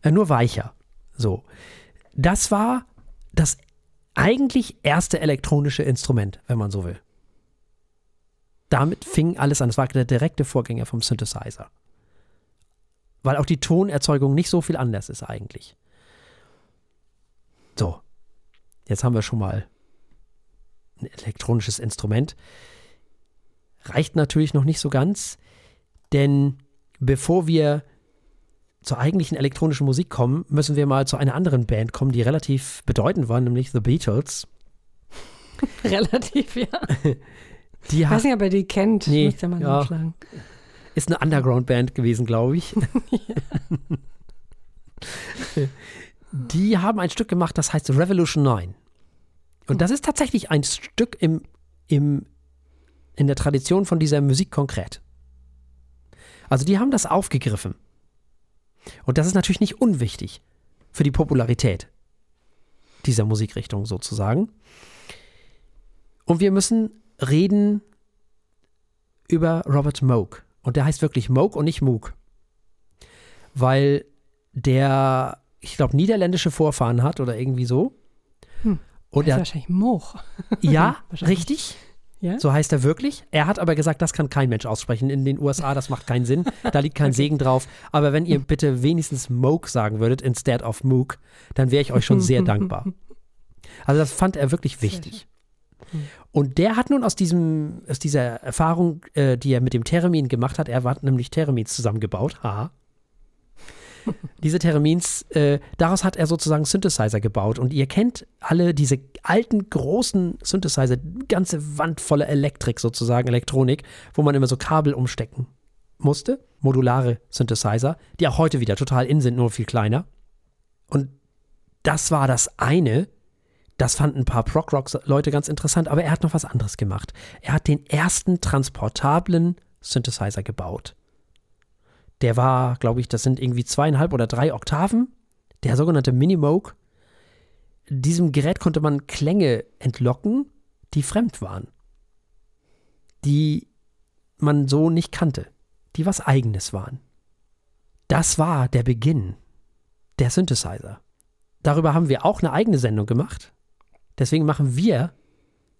Äh, nur weicher. So. Das war das eigentlich erste elektronische Instrument, wenn man so will. Damit fing alles an. Es war der direkte Vorgänger vom Synthesizer. Weil auch die Tonerzeugung nicht so viel anders ist eigentlich. So. Jetzt haben wir schon mal ein elektronisches Instrument. Reicht natürlich noch nicht so ganz, denn bevor wir zur eigentlichen elektronischen Musik kommen, müssen wir mal zu einer anderen Band kommen, die relativ bedeutend war, nämlich The Beatles. *laughs* relativ, ja. *laughs* Die ich weiß nicht, ob er die kennt. Nee, Müsste man ja. nachschlagen. Ist eine Underground-Band gewesen, glaube ich. *laughs* Die haben ein Stück gemacht, das heißt Revolution 9. Und das ist tatsächlich ein Stück im, im, in der Tradition von dieser Musik konkret. Also die haben das aufgegriffen. Und das ist natürlich nicht unwichtig für die Popularität dieser Musikrichtung sozusagen. Und wir müssen reden über Robert Moog. Und der heißt wirklich Moog und nicht Moog. Weil der, ich glaube, niederländische Vorfahren hat oder irgendwie so. Hm. Und ist er, wahrscheinlich Moch. *laughs* ja, Wahrscheinlich. richtig. Ja? So heißt er wirklich. Er hat aber gesagt, das kann kein Mensch aussprechen. In den USA, das macht keinen Sinn. Da liegt kein *laughs* Segen drauf. Aber wenn ihr bitte wenigstens Moog sagen würdet, instead of Moog, dann wäre ich euch schon sehr *laughs* dankbar. Also das fand er wirklich wichtig. Und der hat nun aus, diesem, aus dieser Erfahrung, äh, die er mit dem Theremin gemacht hat, er hat nämlich Theremins zusammengebaut, haha. *laughs* Diese Theremins, äh, daraus hat er sozusagen Synthesizer gebaut. Und ihr kennt alle diese alten, großen Synthesizer, ganze Wand voller Elektrik sozusagen, Elektronik, wo man immer so Kabel umstecken musste. Modulare Synthesizer, die auch heute wieder total in sind, nur viel kleiner. Und das war das eine. Das fanden ein paar Prog-Rock-Leute ganz interessant, aber er hat noch was anderes gemacht. Er hat den ersten transportablen Synthesizer gebaut. Der war, glaube ich, das sind irgendwie zweieinhalb oder drei Oktaven. Der sogenannte Minimoog. Diesem Gerät konnte man Klänge entlocken, die fremd waren. Die man so nicht kannte. Die was Eigenes waren. Das war der Beginn der Synthesizer. Darüber haben wir auch eine eigene Sendung gemacht. Deswegen machen wir,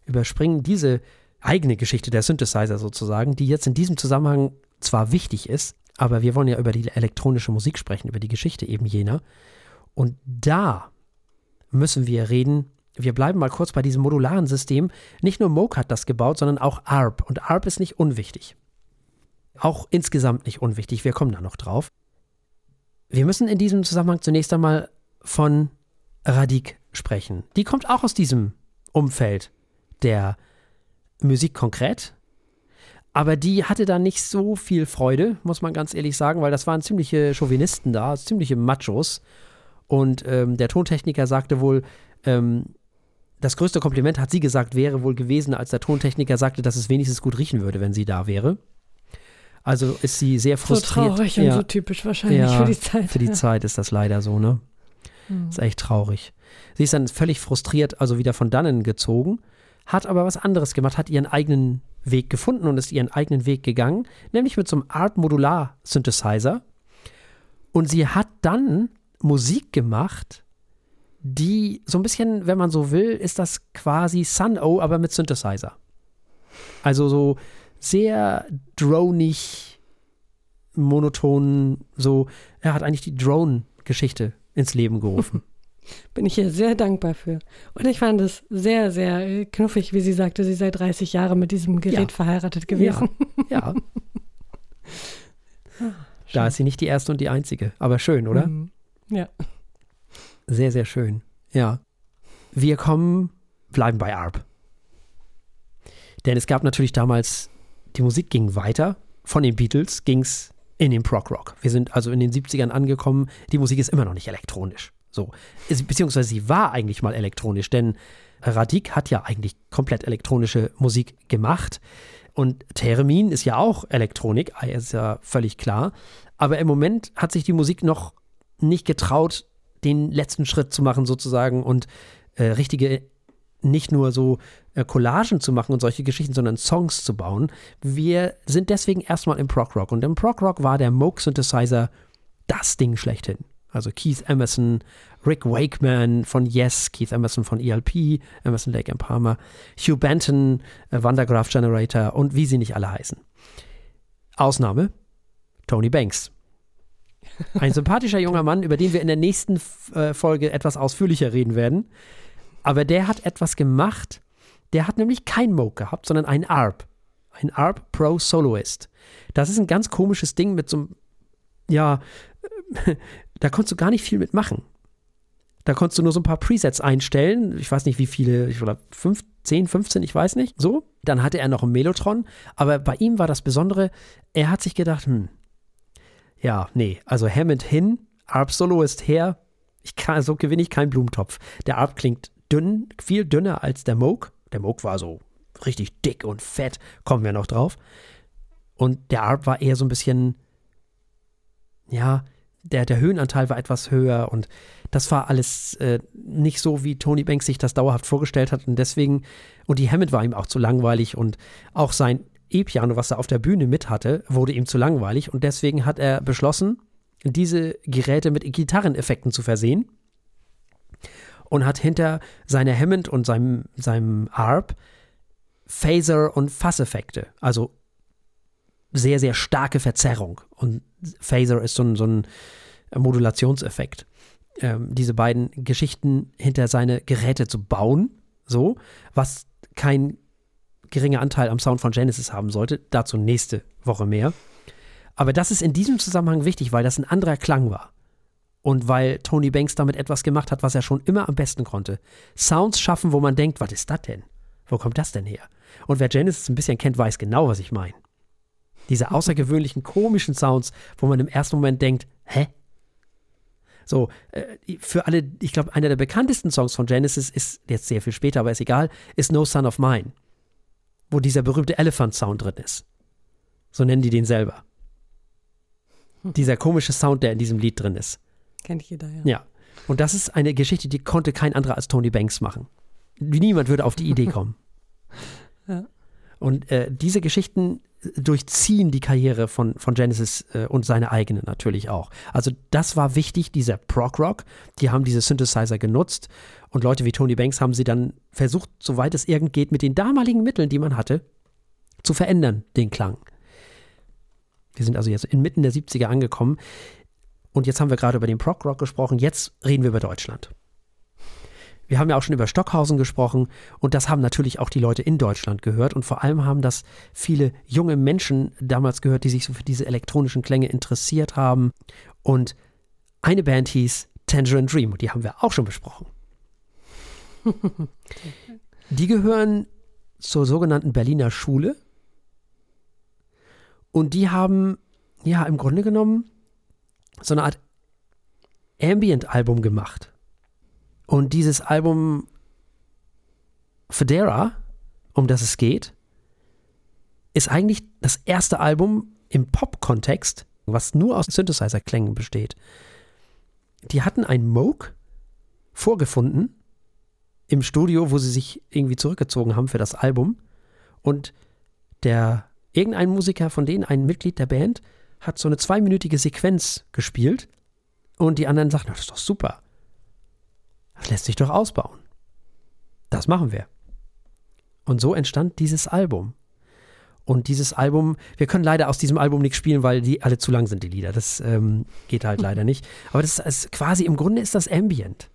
überspringen diese eigene Geschichte der Synthesizer sozusagen, die jetzt in diesem Zusammenhang zwar wichtig ist, aber wir wollen ja über die elektronische Musik sprechen, über die Geschichte eben jener. Und da müssen wir reden, wir bleiben mal kurz bei diesem modularen System. Nicht nur Moog hat das gebaut, sondern auch ARP. Und ARP ist nicht unwichtig. Auch insgesamt nicht unwichtig, wir kommen da noch drauf. Wir müssen in diesem Zusammenhang zunächst einmal von Radik sprechen. Die kommt auch aus diesem Umfeld der Musik konkret. Aber die hatte da nicht so viel Freude, muss man ganz ehrlich sagen, weil das waren ziemliche Chauvinisten da, ziemliche Machos. Und ähm, der Tontechniker sagte wohl, ähm, das größte Kompliment, hat sie gesagt, wäre wohl gewesen, als der Tontechniker sagte, dass es wenigstens gut riechen würde, wenn sie da wäre. Also ist sie sehr So frustriert. traurig und ja, so typisch wahrscheinlich Ja, für die Zeit. für die Ja. Zeit ist das leider so, ne? *laughs* Hm. Ist echt traurig. Sie ist dann völlig frustriert, also wieder von dannen gezogen, hat aber was anderes gemacht, hat ihren eigenen Weg gefunden und ist ihren eigenen Weg gegangen, nämlich mit so einem Art Modular Synthesizer. Und sie hat dann Musik gemacht, die so ein bisschen, wenn man so will, ist das quasi Sun-O, aber mit Synthesizer. Also so sehr dronig, monoton, so, er hat eigentlich die Drone-Geschichte ins Leben gerufen. Bin ich ihr sehr dankbar für. Und ich fand es sehr, sehr äh, knuffig, wie sie sagte, sie sei 30 Jahre mit diesem Gerät Ja. verheiratet gewesen. Ja. *laughs* da ist sie nicht die erste und die einzige. Aber schön, oder? Mhm. Ja. Sehr, sehr schön. Ja. Wir kommen, bleiben bei ARP. Denn es gab natürlich damals, die Musik ging weiter. Von den Beatles ging es in den Prog Rock. Wir sind also in den 70ern angekommen. Die Musik ist immer noch nicht elektronisch. So. Beziehungsweise sie war eigentlich mal elektronisch, denn Radik hat ja eigentlich komplett elektronische Musik gemacht. Und Theremin ist ja auch Elektronik, ist ja völlig klar. Aber im Moment hat sich die Musik noch nicht getraut, den letzten Schritt zu machen, sozusagen, und äh, richtige, nicht nur so äh, Collagen zu machen und solche Geschichten, sondern Songs zu bauen. Wir sind deswegen erstmal im Prog Rock. Und im Prog Rock war der Moog Synthesizer das Ding schlechthin. Also Keith Emerson, Rick Wakeman von Yes, Keith Emerson von ELP, Emerson Lake and Palmer, Hugh Benton, äh, Wandergraph Generator und wie sie nicht alle heißen. Ausnahme Tony Banks. Ein sympathischer junger Mann, über den wir in der nächsten äh, Folge etwas ausführlicher reden werden. Aber der hat etwas gemacht, der hat nämlich kein Moog gehabt, sondern ein ARP. Ein ARP Pro Soloist. Das ist ein ganz komisches Ding mit so einem, ja, da konntest du gar nicht viel mitmachen. Da konntest du nur so ein paar Presets einstellen. Ich weiß nicht, wie viele, ich glaube 5, 10, 15, ich weiß nicht. So. Dann hatte er noch ein Melotron. Aber bei ihm war das Besondere, er hat sich gedacht, hm, ja, nee, also Hammond hin, Arp Solo ist her. Ich kann, so gewinne ich keinen Blumentopf. Der Arp klingt dünn, viel dünner als der Moog. Der Moog war so richtig dick und fett, kommen wir noch drauf. Und der Arp war eher so ein bisschen, ja, der, der Höhenanteil war etwas höher und das war alles äh, nicht so, wie Tony Banks sich das dauerhaft vorgestellt hat. Und deswegen, und die Hammond war ihm auch zu langweilig und auch sein E-Piano, was er auf der Bühne mit hatte, wurde ihm zu langweilig. Und deswegen hat er beschlossen, diese Geräte mit Gitarreneffekten zu versehen und hat hinter seiner Hammond und seinem, seinem Arp Phaser- und Fasseffekte, also sehr, sehr starke Verzerrung. Und Phaser ist so ein, so ein Modulationseffekt. Ähm, diese beiden Geschichten hinter seine Geräte zu bauen, so, was kein geringer Anteil am Sound von Genesis haben sollte. Dazu nächste Woche mehr. Aber das ist in diesem Zusammenhang wichtig, weil das ein anderer Klang war. Und weil Tony Banks damit etwas gemacht hat, was er schon immer am besten konnte. Sounds schaffen, wo man denkt, was ist das denn? Wo kommt das denn her? Und wer Genesis ein bisschen kennt, weiß genau, was ich meine. Diese außergewöhnlichen, komischen Sounds, wo man im ersten Moment denkt, hä? So, äh, für alle, ich glaube, einer der bekanntesten Songs von Genesis ist, jetzt sehr viel später, aber ist egal, ist No Son of Mine. Wo dieser berühmte Elephant-Sound drin ist. So nennen die den selber. Hm. Dieser komische Sound, der in diesem Lied drin ist. Kennt jeder, ja. Ja. Und das ist eine Geschichte, die konnte kein anderer als Tony Banks machen. Niemand würde auf die Idee kommen. *laughs* ja. Und äh, diese Geschichten durchziehen die Karriere von, von Genesis äh, und seine eigene natürlich auch. Also das war wichtig, dieser Prog Rock. Die haben diese Synthesizer genutzt und Leute wie Tony Banks haben sie dann versucht, soweit es irgend geht, mit den damaligen Mitteln, die man hatte, zu verändern, den Klang. Wir sind also jetzt inmitten der 70er angekommen und jetzt haben wir gerade über den Prog Rock gesprochen, jetzt reden wir über Deutschland. Wir haben ja auch schon über Stockhausen gesprochen und das haben natürlich auch die Leute in Deutschland gehört und vor allem haben das viele junge Menschen damals gehört, die sich so für diese elektronischen Klänge interessiert haben. Und eine Band hieß Tangerine Dream und die haben wir auch schon besprochen. *laughs* die gehören zur sogenannten Berliner Schule und die haben ja im Grunde genommen so eine Art Ambient-Album gemacht. Und dieses Album Federa, um das es geht, ist eigentlich das erste Album im Pop-Kontext, was nur aus Synthesizer-Klängen besteht. Die hatten ein Moog vorgefunden im Studio, wo sie sich irgendwie zurückgezogen haben für das Album. Und der irgendein Musiker von denen, ein Mitglied der Band, hat so eine zweiminütige Sequenz gespielt. Und die anderen sagten, das ist doch super. Das lässt sich doch ausbauen. Das machen wir. Und so entstand dieses Album. Und dieses Album, wir können leider aus diesem Album nichts spielen, weil die alle zu lang sind, die Lieder. Das ähm, geht halt leider nicht. Aber das ist quasi, im Grunde ist das Ambient.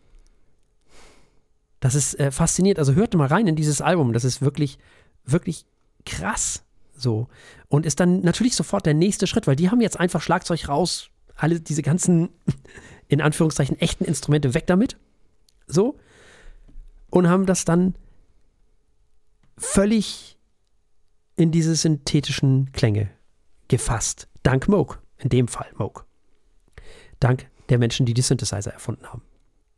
Das ist äh, faszinierend. Also hört mal rein in dieses Album. Das ist wirklich, wirklich krass. So. Und ist dann natürlich sofort der nächste Schritt, weil die haben jetzt einfach Schlagzeug raus, alle diese ganzen, *laughs* in Anführungszeichen, echten Instrumente weg damit. So. Und haben das dann völlig in diese synthetischen Klänge gefasst. Dank Moog. In dem Fall Moog. Dank der Menschen, die die Synthesizer erfunden haben.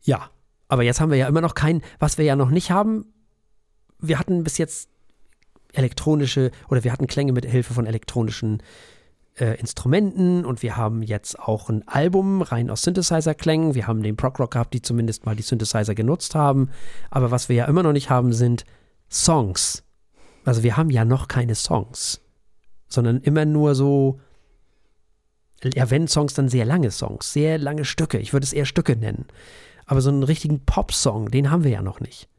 Ja, aber jetzt haben wir ja immer noch kein, was wir ja noch nicht haben. Wir hatten bis jetzt elektronische oder wir hatten Klänge mit Hilfe von elektronischen äh, Instrumenten und wir haben jetzt auch ein Album rein aus Synthesizer-Klängen. Wir haben den Prog Rock gehabt, die zumindest mal die Synthesizer genutzt haben. Aber was wir ja immer noch nicht haben, sind Songs. Also wir haben ja noch keine Songs, sondern immer nur so, ja, wenn Songs, dann sehr lange Songs, sehr lange Stücke. Ich würde es eher Stücke nennen. Aber so einen richtigen Pop-Song, den haben wir ja noch nicht.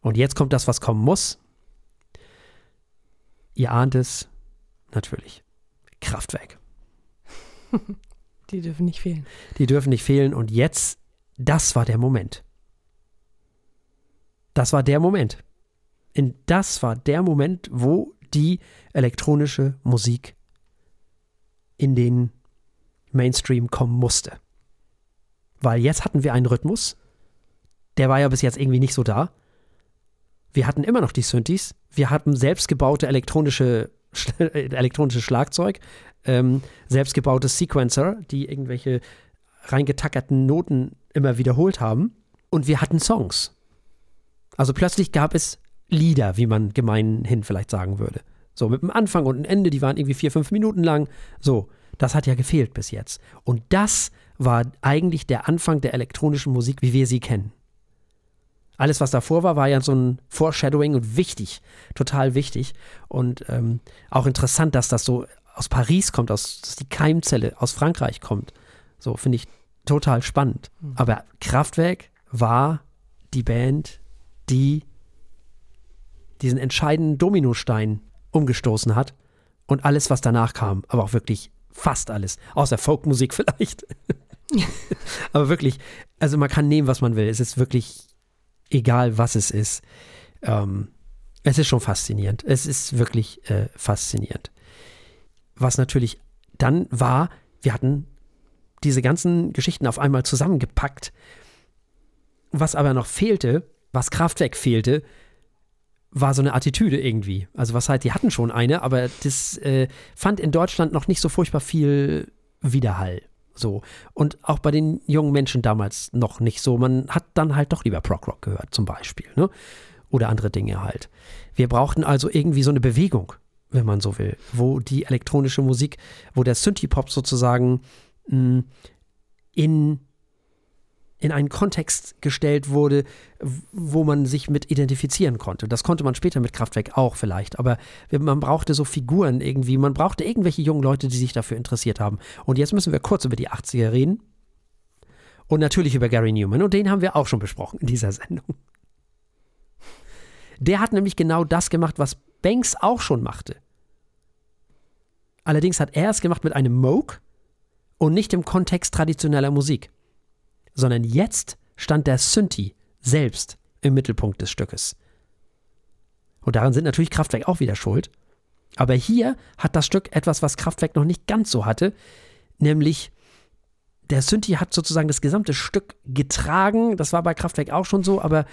Und jetzt kommt das, was kommen muss. Ihr ahnt es, natürlich. Kraftwerk. *laughs* Die dürfen nicht fehlen. Die dürfen nicht fehlen. Und jetzt, das war der Moment. Das war der Moment. In das war der Moment, wo die elektronische Musik in den Mainstream kommen musste. Weil jetzt hatten wir einen Rhythmus, der war ja bis jetzt irgendwie nicht so da. Wir hatten immer noch die Synthes, wir hatten selbstgebaute elektronische elektronisches Schlagzeug, ähm, selbstgebautes Sequencer, die irgendwelche reingetackerten Noten immer wiederholt haben. Und wir hatten Songs. Also plötzlich gab es Lieder, wie man gemeinhin vielleicht sagen würde. So mit einem Anfang und einem Ende, die waren irgendwie vier, fünf Minuten lang. So, das hat ja gefehlt bis jetzt. Und das war eigentlich der Anfang der elektronischen Musik, wie wir sie kennen. Alles, was davor war, war ja so ein Foreshadowing und wichtig, total wichtig. Und ähm, auch interessant, dass das so aus Paris kommt, aus, dass die Keimzelle aus Frankreich kommt. So finde ich total spannend. Mhm. Aber Kraftwerk war die Band, die diesen entscheidenden Dominostein umgestoßen hat und alles, was danach kam, aber auch wirklich fast alles, außer Folkmusik *laughs* vielleicht. *laughs* aber wirklich, also man kann nehmen, was man will. Es ist wirklich egal was es ist. Ähm, es ist schon faszinierend. Es ist wirklich äh, faszinierend. Was natürlich dann war, wir hatten diese ganzen Geschichten auf einmal zusammengepackt. Was aber noch fehlte, was Kraftwerk fehlte, war so eine Attitüde irgendwie. Also was halt, die hatten schon eine, aber das äh, fand in Deutschland noch nicht so furchtbar viel Widerhall. So. Und auch bei den jungen Menschen damals noch nicht so. Man hat dann halt doch lieber Prog Rock gehört, zum Beispiel. Ne? Oder andere Dinge halt. Wir brauchten also irgendwie so eine Bewegung, wenn man so will, wo die elektronische Musik, wo der Synthie-Pop sozusagen mh, hm, in in einen Kontext gestellt wurde, wo man sich mit identifizieren konnte. Das konnte man später mit Kraftwerk auch vielleicht, aber man brauchte so Figuren irgendwie, man brauchte irgendwelche jungen Leute, die sich dafür interessiert haben. Und jetzt müssen wir kurz über die 80er reden. Und natürlich über Gary Newman. Und den haben wir auch schon besprochen in dieser Sendung. Der hat nämlich genau das gemacht, was Banks auch schon machte. Allerdings hat er es gemacht mit einem Moog und nicht im Kontext traditioneller Musik sondern jetzt stand der Synthi selbst im Mittelpunkt des Stückes. Und daran sind natürlich Kraftwerk auch wieder schuld. Aber hier hat das Stück etwas, was Kraftwerk noch nicht ganz so hatte, nämlich der Synthi hat sozusagen das gesamte Stück getragen. Das war bei Kraftwerk auch schon so, aber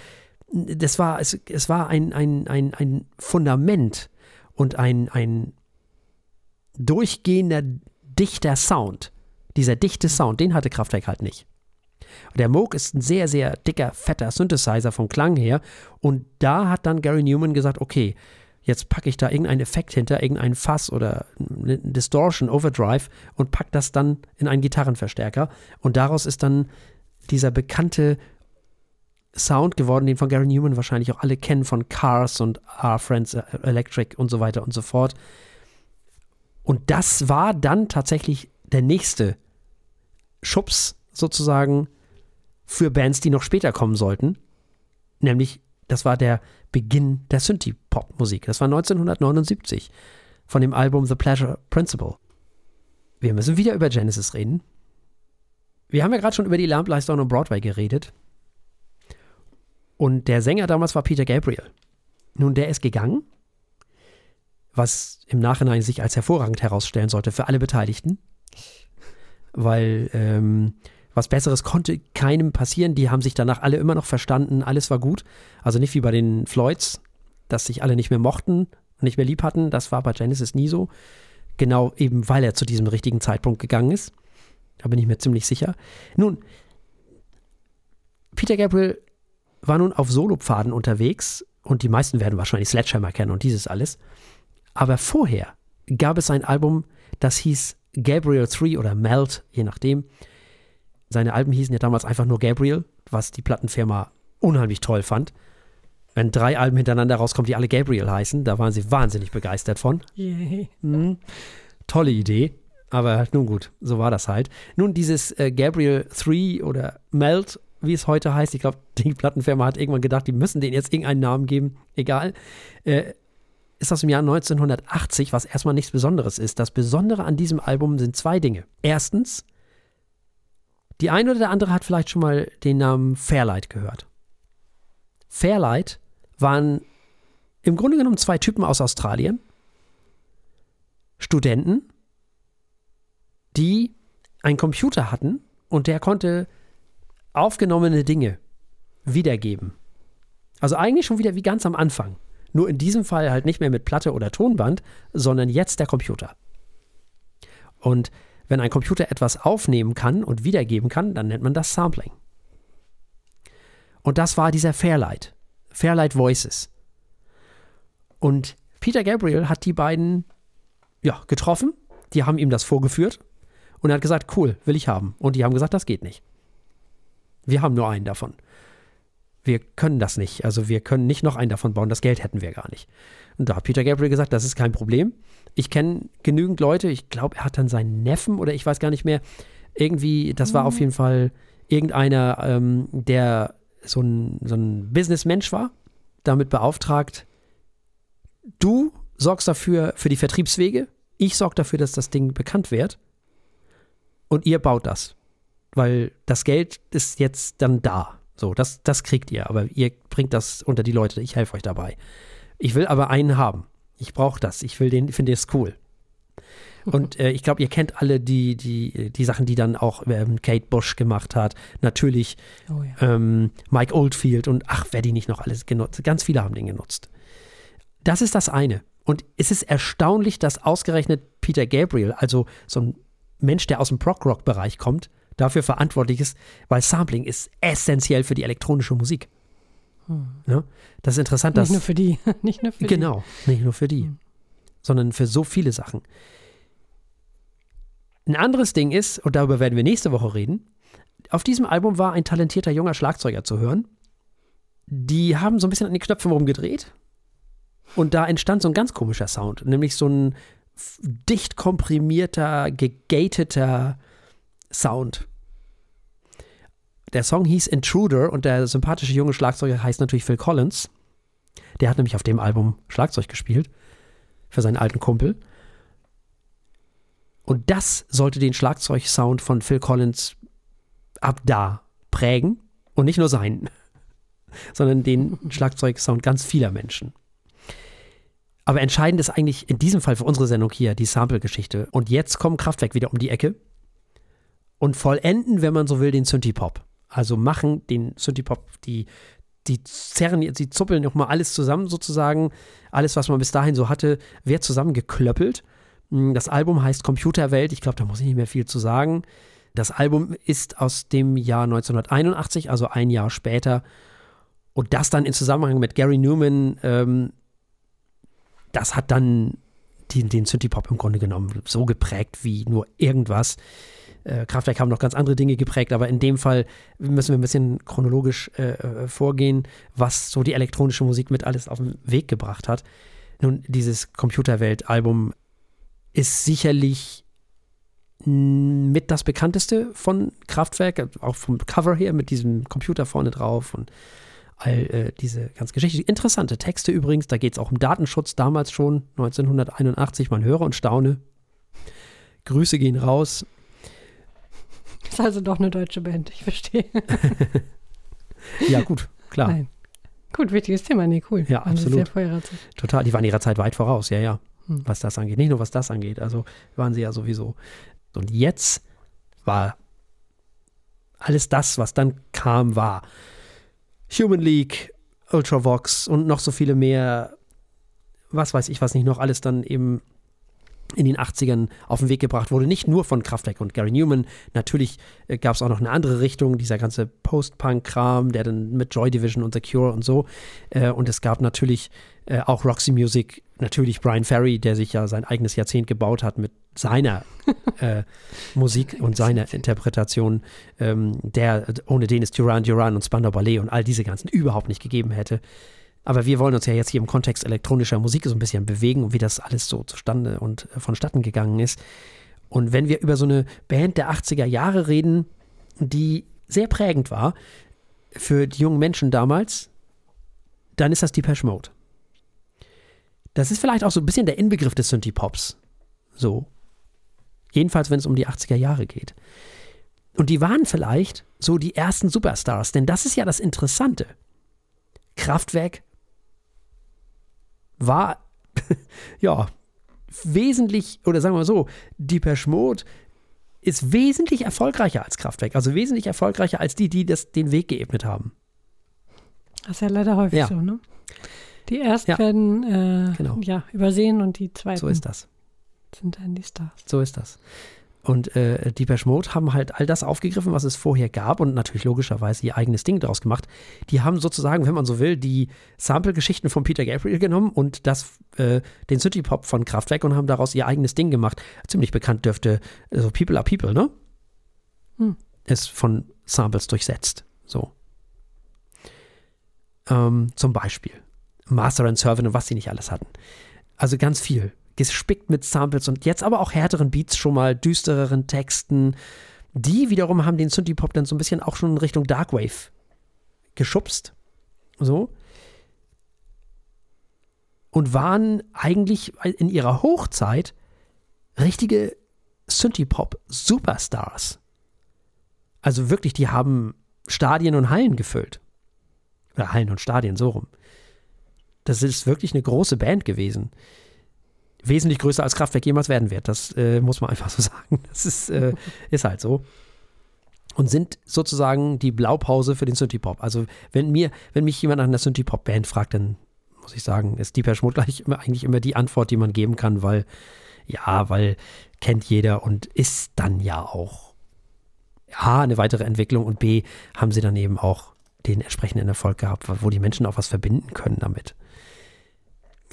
das war, es, es war ein, ein, ein, ein Fundament und ein, ein durchgehender, dichter Sound. Dieser dichte Sound, den hatte Kraftwerk halt nicht. Der Moog ist ein sehr, sehr dicker, fetter Synthesizer vom Klang her. Und da hat dann Gary Newman gesagt, okay, jetzt packe ich da irgendeinen Effekt hinter, irgendeinen Fass oder Distortion, Overdrive und packe das dann in einen Gitarrenverstärker. Und daraus ist dann dieser bekannte Sound geworden, den von Gary Newman wahrscheinlich auch alle kennen, von Cars und Our Friends Electric und so weiter und so fort. Und das war dann tatsächlich der nächste Schubs sozusagen für Bands, die noch später kommen sollten. Nämlich, das war der Beginn der Synthie-Pop-Musik. Das war 1979 von dem Album The Pleasure Principle. Wir müssen wieder über Genesis reden. Wir haben ja gerade schon über die Lamplighter on Broadway geredet. Und der Sänger damals war Peter Gabriel. Nun, der ist gegangen, was im Nachhinein sich als hervorragend herausstellen sollte für alle Beteiligten. Weil ähm, was Besseres konnte keinem passieren. Die haben sich danach alle immer noch verstanden. Alles war gut. Also nicht wie bei den Floyds, dass sich alle nicht mehr mochten und nicht mehr lieb hatten. Das war bei Genesis nie so. Genau eben, weil er zu diesem richtigen Zeitpunkt gegangen ist. Da bin ich mir ziemlich sicher. Nun, Peter Gabriel war nun auf Solopfaden unterwegs und die meisten werden wahrscheinlich Sledgehammer kennen und dieses alles. Aber vorher gab es ein Album, das hieß Gabriel 3 oder Melt, je nachdem. Seine Alben hießen ja damals einfach nur Gabriel, was die Plattenfirma unheimlich toll fand. Wenn drei Alben hintereinander rauskommen, die alle Gabriel heißen, da waren sie wahnsinnig begeistert von. Mhm. Tolle Idee. Aber nun gut, so war das halt. Nun, dieses äh, Gabriel 3 oder Melt, wie es heute heißt, ich glaube, die Plattenfirma hat irgendwann gedacht, die müssen denen jetzt irgendeinen Namen geben, egal, äh, ist aus dem Jahr 1980, was erstmal nichts Besonderes ist. Das Besondere an diesem Album sind zwei Dinge. Erstens, die eine oder der andere hat vielleicht schon mal den Namen Fairlight gehört. Fairlight waren im Grunde genommen zwei Typen aus Australien, Studenten, die einen Computer hatten und der konnte aufgenommene Dinge wiedergeben. Also eigentlich schon wieder wie ganz am Anfang. Nur in diesem Fall halt nicht mehr mit Platte oder Tonband, sondern jetzt der Computer. Und wenn ein Computer etwas aufnehmen kann und wiedergeben kann, dann nennt man das Sampling. Und das war dieser Fairlight. Fairlight Voices. Und Peter Gabriel hat die beiden ja, getroffen. Die haben ihm das vorgeführt. Und er hat gesagt, cool, will ich haben. Und die haben gesagt, das geht nicht. Wir haben nur einen davon. Wir können das nicht. Also wir können nicht noch einen davon bauen. Das Geld hätten wir gar nicht. Und da hat Peter Gabriel gesagt, das ist kein Problem. Ich kenne genügend Leute. Ich glaube, er hat dann seinen Neffen oder ich weiß gar nicht mehr. Irgendwie, das war auf mhm. jeden Fall irgendeiner, ähm, der so ein, so ein Businessmensch war, damit beauftragt, du sorgst dafür für die Vertriebswege, ich sorge dafür, dass das Ding bekannt wird und ihr baut das. Weil das Geld ist jetzt dann da. So, das, das kriegt ihr, aber ihr bringt das unter die Leute. Ich helfe euch dabei. Ich will aber einen haben. Ich brauche das. Ich will den, finde es cool. Und äh, ich glaube, ihr kennt alle die, die, die Sachen, die dann auch ähm, Kate Bush gemacht hat. Natürlich oh, ja. ähm, Mike Oldfield und ach, wer die nicht noch alles genutzt. Ganz viele haben den genutzt. Das ist das eine. Und es ist erstaunlich, dass ausgerechnet Peter Gabriel, also so ein Mensch, der aus dem Prog-Rock-Bereich kommt, dafür verantwortlich ist, weil Sampling ist essentiell für die elektronische Musik. Hm. Das ist interessant, nicht dass. Nur für die. *laughs* nicht nur für genau, die. nicht nur für die, hm. sondern für so viele Sachen. Ein anderes Ding ist, und darüber werden wir nächste Woche reden, auf diesem Album war ein talentierter junger Schlagzeuger zu hören. Die haben so ein bisschen an den Knöpfen rumgedreht und da entstand so ein ganz komischer Sound, nämlich so ein dicht komprimierter, gegateter Sound. Der Song hieß Intruder und der sympathische junge Schlagzeuger heißt natürlich Phil Collins. Der hat nämlich auf dem Album Schlagzeug gespielt für seinen alten Kumpel. Und das sollte den Schlagzeugsound von Phil Collins ab da prägen und nicht nur sein, *laughs* sondern den Schlagzeugsound ganz vieler Menschen. Aber entscheidend ist eigentlich in diesem Fall für unsere Sendung hier die Sample-Geschichte. Und jetzt kommen Kraftwerk wieder um die Ecke und vollenden, wenn man so will, den Synthie-Pop. Also machen den Synthie-Pop, die, die zerren, die zuppeln nochmal alles zusammen sozusagen. Alles, was man bis dahin so hatte, wird zusammengeklöppelt. Hm, das Album heißt Computerwelt. Ich glaube, da muss ich nicht mehr viel zu sagen. Das Album ist aus dem Jahr 1981, also ein Jahr später. Und das dann in Zusammenhang mit Gary Newman ähm, das hat dann die, den Synthie-Pop im Grunde genommen so geprägt wie nur irgendwas. Äh, Kraftwerk haben noch ganz andere Dinge geprägt, aber in dem Fall müssen wir ein bisschen chronologisch äh, äh, vorgehen, was so die elektronische Musik mit alles auf den Weg gebracht hat. Nun, dieses Computerwelt-Album ist sicherlich mit das bekannteste von Kraftwerk, auch vom Cover her mit diesem Computer vorne drauf und all äh, diese ganz Geschichte. Interessante Texte übrigens, da geht es auch um Datenschutz, damals schon, 1981, man höre und staune. Grüße gehen raus. *laughs* Ist also doch eine deutsche Band, ich verstehe. *laughs* ja, gut, klar. Nein. Gut, wichtiges Thema, nee, cool. Ja, absolut. Sehr vor ihrer Zeit. Total, die waren ihrer Zeit weit voraus, ja, ja. Hm. Was das angeht. Nicht nur was das angeht, also waren sie ja sowieso. Und jetzt war alles das, was dann kam, war Human League, Ultravox und noch so viele mehr, was weiß ich, was nicht noch alles dann eben in den 80ern auf den Weg gebracht wurde. Nicht nur von Kraftwerk und Gary Newman. Natürlich äh, gab es auch noch eine andere Richtung, dieser ganze Post-Punk-Kram, der dann mit Joy Division und The Cure und so. Äh, und es gab natürlich äh, auch Roxy Music, natürlich Brian Ferry, der sich ja sein eigenes Jahrzehnt gebaut hat mit seiner *laughs* äh, Musik und seiner Interpretation, ähm, der ohne den es Duran Duran und Spandau Ballet und all diese ganzen überhaupt nicht gegeben hätte. Aber wir wollen uns ja jetzt hier im Kontext elektronischer Musik so ein bisschen bewegen und wie das alles so zustande und äh, vonstatten gegangen ist. Und wenn wir über so eine Band der 80er Jahre reden, die sehr prägend war für die jungen Menschen damals, dann ist das Depeche Mode. Das ist vielleicht auch so ein bisschen der Inbegriff des Synthie-Pops. So. Jedenfalls, wenn es um die 80er Jahre geht. Und die waren vielleicht so die ersten Superstars, denn das ist ja das Interessante. Kraftwerk war *laughs* ja wesentlich, oder sagen wir mal so, Depeche Mode ist wesentlich erfolgreicher als Kraftwerk, also wesentlich erfolgreicher als die, die das, den Weg geebnet haben. Das ist ja leider häufig Ja. so, ne? Die ersten Ja. werden äh, Genau. ja, übersehen und die zweiten So ist das. sind dann die Stars. So ist das. Und äh, Depeche Mode haben halt all das aufgegriffen, was es vorher gab und natürlich logischerweise ihr eigenes Ding daraus gemacht. Die haben sozusagen, wenn man so will, die Sample-Geschichten von Peter Gabriel genommen und das, äh, den City-Pop von Kraftwerk und haben daraus ihr eigenes Ding gemacht. Ziemlich bekannt dürfte äh, so People are People, ne? Hm. Ist von Samples durchsetzt. So. Ähm, zum Beispiel. Master and Servant und was sie nicht alles hatten. Also ganz viel. Gespickt mit Samples und jetzt aber auch härteren Beats, schon mal düstereren Texten. Die wiederum haben den Synthie-Pop dann so ein bisschen auch schon in Richtung Darkwave geschubst. So. Und waren eigentlich in ihrer Hochzeit richtige Synthie-Pop-Superstars. Also wirklich, die haben Stadien und Hallen gefüllt. Oder Hallen und Stadien, so rum. Das ist wirklich eine große Band gewesen. Wesentlich größer als Kraftwerk jemals werden wird. Das äh, muss man einfach so *laughs* sagen. Das ist, äh, ist halt so. Und sind sozusagen die Blaupause für den Synthie-Pop. Also, wenn mir, wenn mich jemand nach einer Synthie-Pop-Band fragt, dann muss ich sagen, ist Deepesh Mode *laughs* gleich immer, eigentlich immer die Antwort, die man geben kann, weil, ja, weil kennt jeder und ist dann ja auch A, eine weitere Entwicklung und B, haben sie dann eben auch den entsprechenden Erfolg gehabt, wo die Menschen auch was verbinden können damit.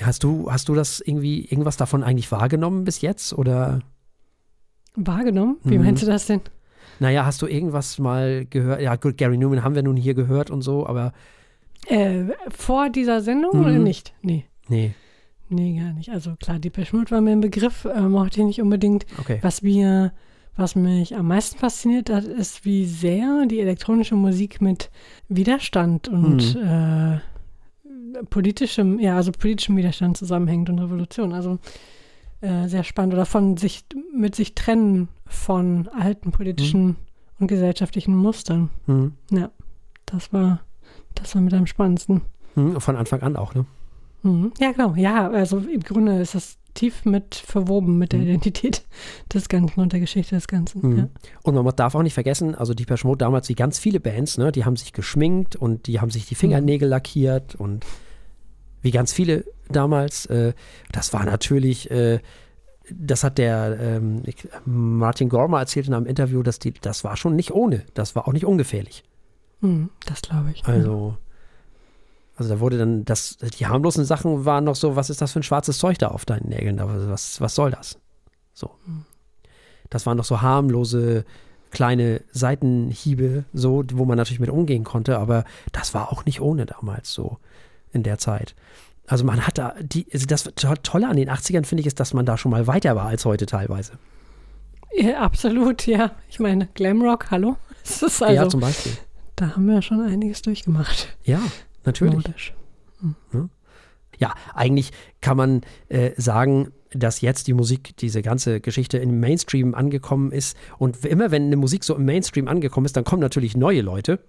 Hast du, hast du das irgendwie, irgendwas davon eigentlich wahrgenommen bis jetzt? Oder, Wahrgenommen? Wie Mhm. meinst du das denn? naja, hast du irgendwas mal gehört? Ja, gut, Gary Newman haben wir nun hier gehört und so, aber Äh, vor dieser Sendung oder Mhm. nicht? Nee. nee, Nee, gar nicht. Also klar, die Mode war mir ein Begriff, äh, mochte ich nicht unbedingt. okay. Was mir, was mich am meisten fasziniert hat, ist, wie sehr die elektronische Musik mit Widerstand und äh, politischem, ja, also politischem Widerstand zusammenhängt und Revolution. Also äh, sehr spannend. Oder von sich, mit sich trennen von alten politischen und gesellschaftlichen Mustern. Hm. Das war, das war mit am spannendsten. Hm, von Anfang an auch, ne? Mhm. Ja, genau. Ja, also im Grunde ist das tief mit verwoben mit der Mhm. Identität des Ganzen und der Geschichte des Ganzen. Mhm. Ja. Und man darf auch nicht vergessen, also die Mode damals, wie ganz viele Bands, ne, die haben sich geschminkt und die haben sich die Fingernägel lackiert und wie ganz viele damals, äh, das war natürlich, äh, das hat der ähm, Martin Gormer erzählt in einem Interview, dass die, das war schon nicht ohne, das war auch nicht ungefährlich. Mhm, das glaube ich. Also, also da wurde dann, das, die harmlosen Sachen waren noch so, was ist das für ein schwarzes Zeug da auf deinen Nägeln? Was, was soll das? So. Das waren doch so harmlose kleine Seitenhiebe, so, wo man natürlich mit umgehen konnte, aber das war auch nicht ohne damals so in der Zeit. Also man hat da, die, also das To- Tolle an den 80ern finde ich ist, dass man da schon mal weiter war als heute teilweise. ja. absolut, ja. Ich meine, Glamrock, hallo? *laughs* Also, ja, zum Beispiel. da haben wir schon einiges durchgemacht. Ja, natürlich. Modisch. Ja, eigentlich kann man äh, sagen, dass jetzt die Musik, diese ganze Geschichte im Mainstream angekommen ist. Und immer wenn eine Musik so im Mainstream angekommen ist, dann kommen natürlich neue Leute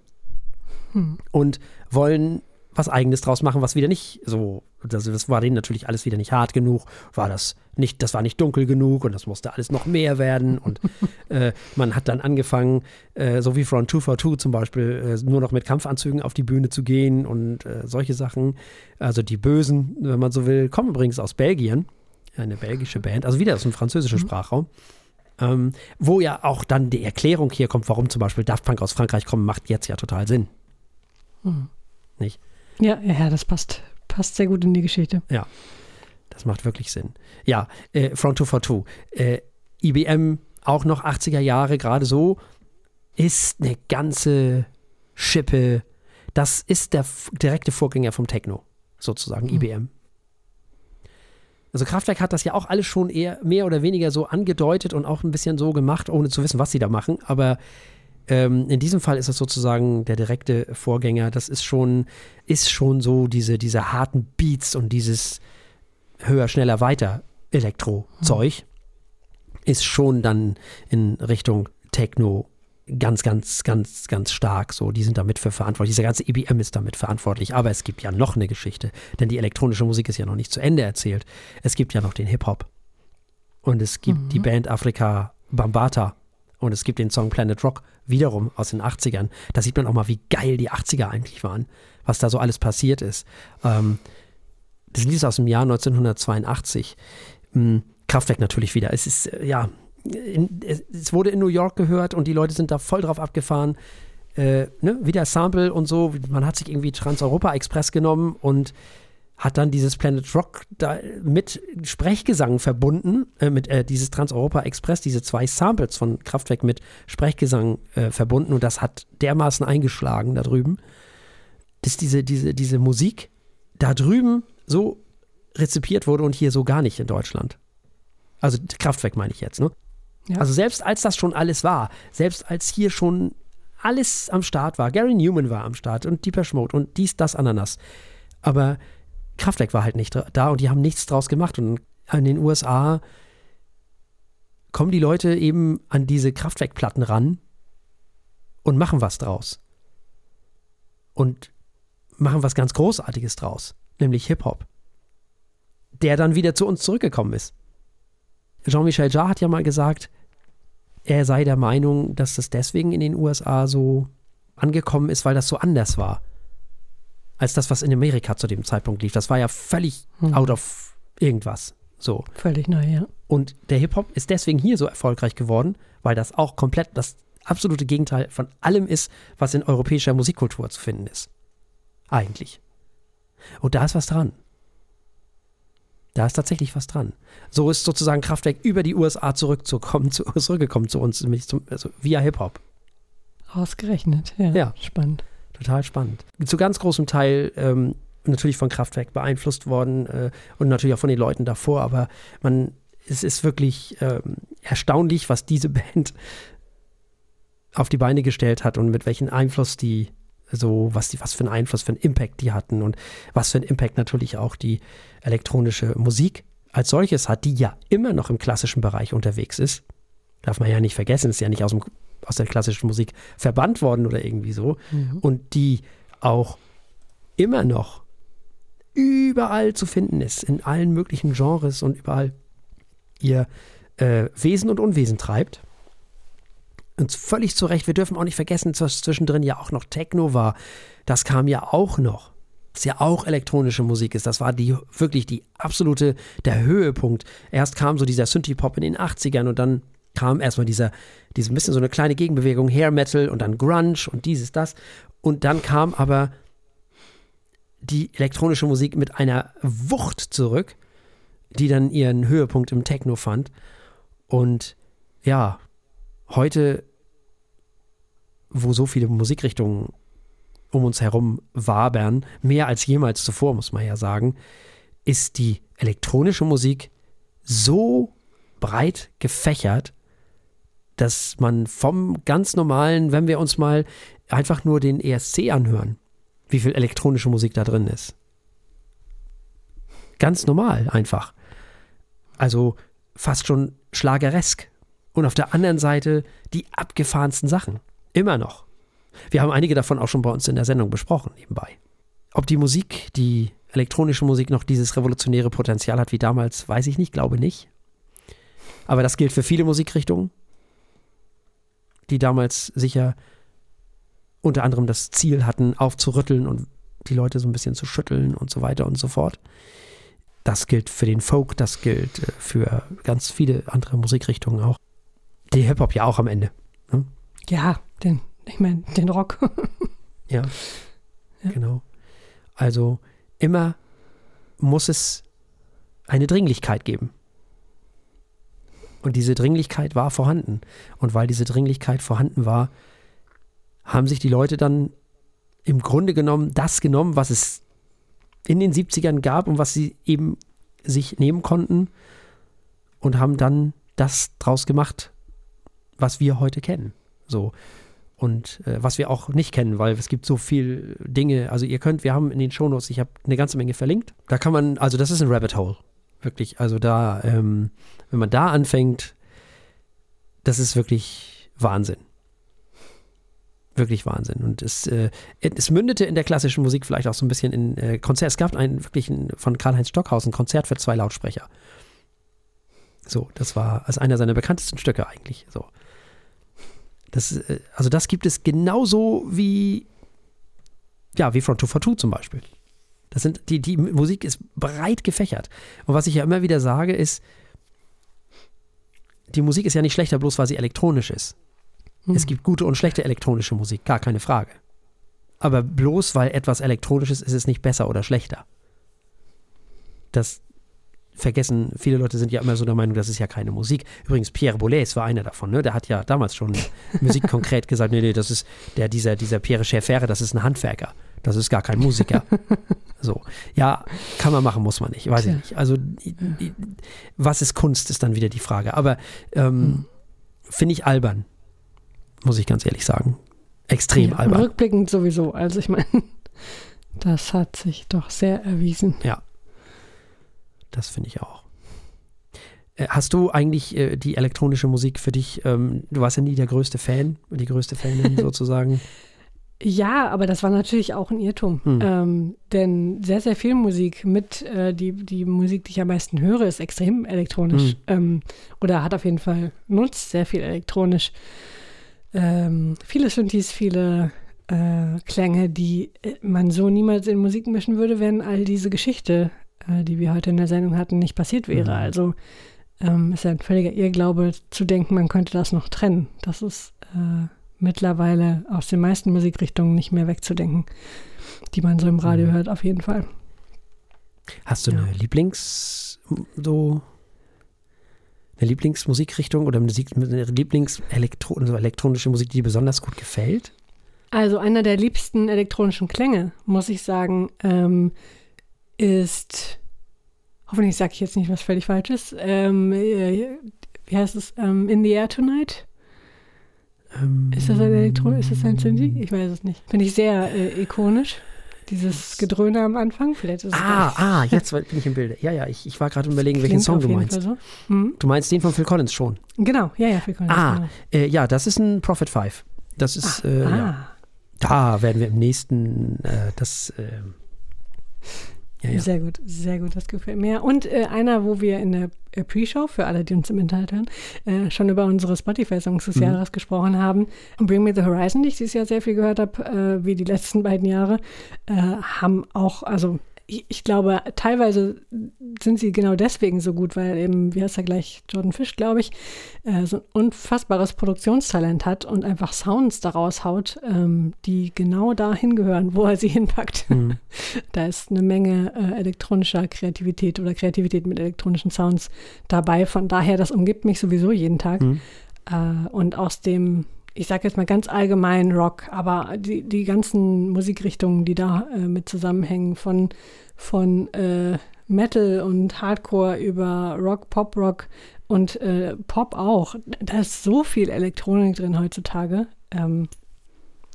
Hm. und wollen was Eigenes draus machen, was wieder nicht so, also das war denen natürlich alles wieder nicht hart genug, war das nicht, das war nicht dunkel genug und das musste alles noch mehr werden und *laughs* äh, man hat dann angefangen, äh, so wie Front 242 zum Beispiel, äh, nur noch mit Kampfanzügen auf die Bühne zu gehen und äh, solche Sachen. Also die Bösen, wenn man so will, kommen übrigens aus Belgien. eine belgische Band, also wieder aus dem französischen Mhm. Sprachraum. Ähm, wo ja auch dann die Erklärung hier kommt, warum zum Beispiel Daft Punk aus Frankreich kommen, macht jetzt ja total Sinn. Mhm. Nicht? Ja, ja, ja, das passt, passt sehr gut in die Geschichte. Das macht wirklich Sinn. Ja, äh, Front 242. Äh, IBM, auch noch 80er Jahre, gerade so, ist eine ganze Schippe. Das ist der direkte Vorgänger vom Techno, sozusagen, Mhm. IBM. Also Kraftwerk hat das ja auch alles schon eher mehr oder weniger so angedeutet und auch ein bisschen so gemacht, ohne zu wissen, was sie da machen. Aber ähm, in diesem Fall ist es sozusagen der direkte Vorgänger. Das ist schon, ist schon so diese, diese harten Beats und dieses höher, schneller, weiter Elektro-Zeug ist schon dann in Richtung Techno ganz, ganz, ganz, ganz stark. So, die sind damit für verantwortlich. Dieser ganze IBM ist damit verantwortlich. Aber es gibt ja noch eine Geschichte, denn die elektronische Musik ist ja noch nicht zu Ende erzählt. Es gibt ja noch den Hip-Hop. Und es gibt Mhm. die Band Afrika Bambata. Und es gibt den Song Planet Rock wiederum aus den 80ern. Da sieht man auch mal, wie geil die 80er eigentlich waren, was da so alles passiert ist. Ähm, das Lied ist aus dem Jahr 1982. Hm, Kraftwerk natürlich wieder. Es ist, äh, ja, in, es, wurde in New York gehört und die Leute sind da voll drauf abgefahren. Äh, ne? Wieder Sample und so. Man hat sich irgendwie Trans-Europa Express genommen und hat dann dieses Planet Rock da mit Sprechgesang verbunden, äh, mit äh, dieses Trans-Europa Express, diese zwei Samples von Kraftwerk mit Sprechgesang äh, verbunden und das hat dermaßen eingeschlagen da drüben, dass diese, diese, diese Musik da drüben so rezipiert wurde und hier so gar nicht in Deutschland. Also Kraftwerk meine ich jetzt, ne? Ja. Also selbst als das schon alles war, selbst als hier schon alles am Start war, Gary Newman war am Start und Deepesh Mode und dies, das, Ananas. Aber Kraftwerk war halt nicht da und die haben nichts draus gemacht. Und in den USA kommen die Leute eben an diese Kraftwerkplatten ran und machen was draus. Und machen was ganz Großartiges draus, nämlich Hip-Hop. Der dann wieder zu uns zurückgekommen ist. Jean-Michel Jarre hat ja mal gesagt, er sei der Meinung, dass das deswegen in den USA so angekommen ist, weil das so anders war. Als das, was in Amerika zu dem Zeitpunkt lief. Das war ja völlig Mhm. out of irgendwas. So. Völlig neu, ja. Und der Hip-Hop ist deswegen hier so erfolgreich geworden, weil das auch komplett das absolute Gegenteil von allem ist, was in europäischer Musikkultur zu finden ist. Eigentlich. Und da ist was dran. Da ist tatsächlich was dran. So ist sozusagen Kraftwerk über die USA zurückzukommen, *laughs* zu, zurückgekommen zu uns, nämlich zum, also via Hip-Hop. Ausgerechnet, ja. Ja. Spannend. Total spannend. Zu ganz großem Teil ähm, natürlich von Kraftwerk beeinflusst worden äh, und natürlich auch von den Leuten davor, aber man, es ist wirklich ähm, erstaunlich, was diese *laughs* Band auf die Beine gestellt hat und mit welchen Einfluss die so, was die, was für einen Einfluss, für einen Impact die hatten und was für einen Impact natürlich auch die elektronische Musik als solches hat, die ja immer noch im klassischen Bereich unterwegs ist. Darf man ja nicht vergessen, ist ja nicht aus, dem, aus der klassischen Musik verbannt worden oder irgendwie so Mhm. und die auch immer noch überall zu finden ist, in allen möglichen Genres und überall ihr äh, Wesen und Unwesen treibt. Und völlig zu Recht, wir dürfen auch nicht vergessen, dass zwischendrin ja auch noch Techno war. Das kam ja auch noch. Das ja auch elektronische Musik ist. Das war die wirklich die absolute, der Höhepunkt. Erst kam so dieser Synthie-Pop in den 80ern und dann kam erstmal dieser, diese bisschen so eine kleine Gegenbewegung, Hair Metal und dann Grunge und dieses, das. Und dann kam aber die elektronische Musik mit einer Wucht zurück, die dann ihren Höhepunkt im Techno fand. Und ja, heute, wo so viele Musikrichtungen um uns herum wabern, mehr als jemals zuvor, muss man ja sagen, ist die elektronische Musik so breit gefächert, dass man vom ganz normalen, wenn wir uns mal einfach nur den ESC anhören, wie viel elektronische Musik da drin ist. Ganz normal einfach. Also fast schon schlageresk. Und auf der anderen Seite die abgefahrensten Sachen. Immer noch. Wir haben einige davon auch schon bei uns in der Sendung besprochen, nebenbei. Ob die Musik, die elektronische Musik noch dieses revolutionäre Potenzial hat wie damals, weiß ich nicht, glaube nicht. Aber das gilt für viele Musikrichtungen, die damals sicher unter anderem das Ziel hatten, aufzurütteln und die Leute so ein bisschen zu schütteln und so weiter und so fort. Das gilt für den Folk, das gilt äh, für ganz viele andere Musikrichtungen auch. Die Hip-Hop ja auch am Ende. Ne? Ja, den, ich meine, den Rock. *laughs* ja, ja, genau. Also immer muss es eine Dringlichkeit geben. Und diese Dringlichkeit war vorhanden. Und weil diese Dringlichkeit vorhanden war, haben sich die Leute dann im Grunde genommen das genommen, was es in den 70ern gab und was sie eben sich nehmen konnten und haben dann das draus gemacht, was wir heute kennen. So. Und äh, was wir auch nicht kennen, weil es gibt so viele Dinge. Also ihr könnt, wir haben in den Shownotes, ich habe eine ganze Menge verlinkt. Da kann man, also das ist ein Rabbit Hole. Wirklich. Also da, ähm, wenn man da anfängt, das ist wirklich Wahnsinn. Wirklich Wahnsinn. Und es, äh, es mündete in der klassischen Musik vielleicht auch so ein bisschen in äh, Konzert. Es gab ein wirklich von Karl-Heinz Stockhaus ein Konzert für zwei Lautsprecher. So, das war als einer seiner bekanntesten Stücke eigentlich. So. Das, äh, also das gibt es genauso wie, ja, wie Front 2 for Two zum Beispiel. Das sind, die, die Musik ist breit gefächert. Und was ich ja immer wieder sage, ist, die Musik ist ja nicht schlechter, bloß weil sie elektronisch ist. Hm. Es gibt gute und schlechte elektronische Musik, gar keine Frage. Aber bloß weil etwas elektronisch ist, ist es nicht besser oder schlechter. Das vergessen, viele Leute sind ja immer so der Meinung, das ist ja keine Musik. Übrigens, Pierre Boulez war einer davon, ne? Der hat ja damals schon *laughs* Musik konkret gesagt, nee, nee, das ist der, dieser, dieser Pierre Schäfere, das ist ein Handwerker. Das ist gar kein Musiker. *laughs* so. Ja, kann man machen, muss man nicht. Weiß ich nicht. Also, was ist Kunst, ist dann wieder die Frage. Aber ähm, hm. finde ich albern, muss ich ganz ehrlich sagen. Extrem ja, albern. Rückblickend sowieso. Also, ich meine, *laughs* das hat sich doch sehr erwiesen. Ja. Das finde ich auch. Äh, hast du eigentlich äh, die elektronische Musik für dich, ähm, du warst ja nie der größte Fan, die größte Fanin *laughs* sozusagen. Ja, aber das war natürlich auch ein Irrtum. Hm. Ähm, denn sehr, sehr viel Musik mit, äh, die, die Musik, die ich am meisten höre, ist extrem elektronisch. Hm. Ähm, oder hat auf jeden Fall, nutzt sehr viel elektronisch. Ähm, viele Synthes, viele äh, Klänge, die äh, man so niemals in Musik mischen würde, wenn all diese Geschichte äh, die wir heute in der Sendung hatten, nicht passiert wäre. Mhm. Also ähm, ist ja ein völliger Irrglaube zu denken, man könnte das noch trennen. Das ist äh, mittlerweile aus den meisten Musikrichtungen nicht mehr wegzudenken, die man so im Radio mhm. hört, auf jeden Fall. Hast du ja. eine Lieblings so eine Lieblingsmusikrichtung oder eine Lieblingselektronische Musik, die dir besonders gut gefällt? Also einer der liebsten elektronischen Klänge, muss ich sagen, ähm, ist, hoffentlich sage ich jetzt nicht was völlig Falsches, ähm, äh, wie heißt es, ähm, In the Air Tonight? Ähm, ist das ein Elektro, ist das ein Synthi? Ich weiß es nicht. Finde ich sehr äh, ikonisch. Dieses Gedröhne am Anfang, vielleicht ist es Ah, ah, *laughs* jetzt bin ich im Bilde. Ja, ja, ich, ich war gerade überlegen, welchen Song du meinst. So. Mhm. Du meinst den von Phil Collins schon? Genau, ja, ja, Phil Collins. Ah, genau. äh, ja, das ist ein Prophet 5. Das ist, ah, äh, ah. ja. Da werden wir im nächsten, äh, das, äh, ja, ja. Sehr gut, sehr gut, das gefällt mir. Und äh, einer, wo wir in der äh, Pre-Show, für alle, die uns im Internet hören, äh, schon über unsere Spotify-Songs des mhm. Jahres gesprochen haben. Bring Me the Horizon, die ich dieses Jahr sehr viel gehört habe, äh, wie die letzten beiden Jahre, äh, haben auch, also ich glaube, teilweise sind sie genau deswegen so gut, weil eben, wie heißt er gleich, Jordan Fish, glaube ich, äh, so ein unfassbares Produktionstalent hat und einfach Sounds daraus haut, ähm, die genau dahin gehören, wo er sie *laughs* hinpackt. Mhm. *laughs* da ist eine Menge äh, elektronischer Kreativität oder Kreativität mit elektronischen Sounds dabei. Von daher, das umgibt mich sowieso jeden Tag. Mhm. Äh, und aus dem ich sage jetzt mal ganz allgemein Rock, aber die, die ganzen Musikrichtungen, die da äh, mit zusammenhängen, von, von äh, Metal und Hardcore über Rock, Pop-Rock und äh, Pop auch. Da ist so viel Elektronik drin heutzutage. Ähm,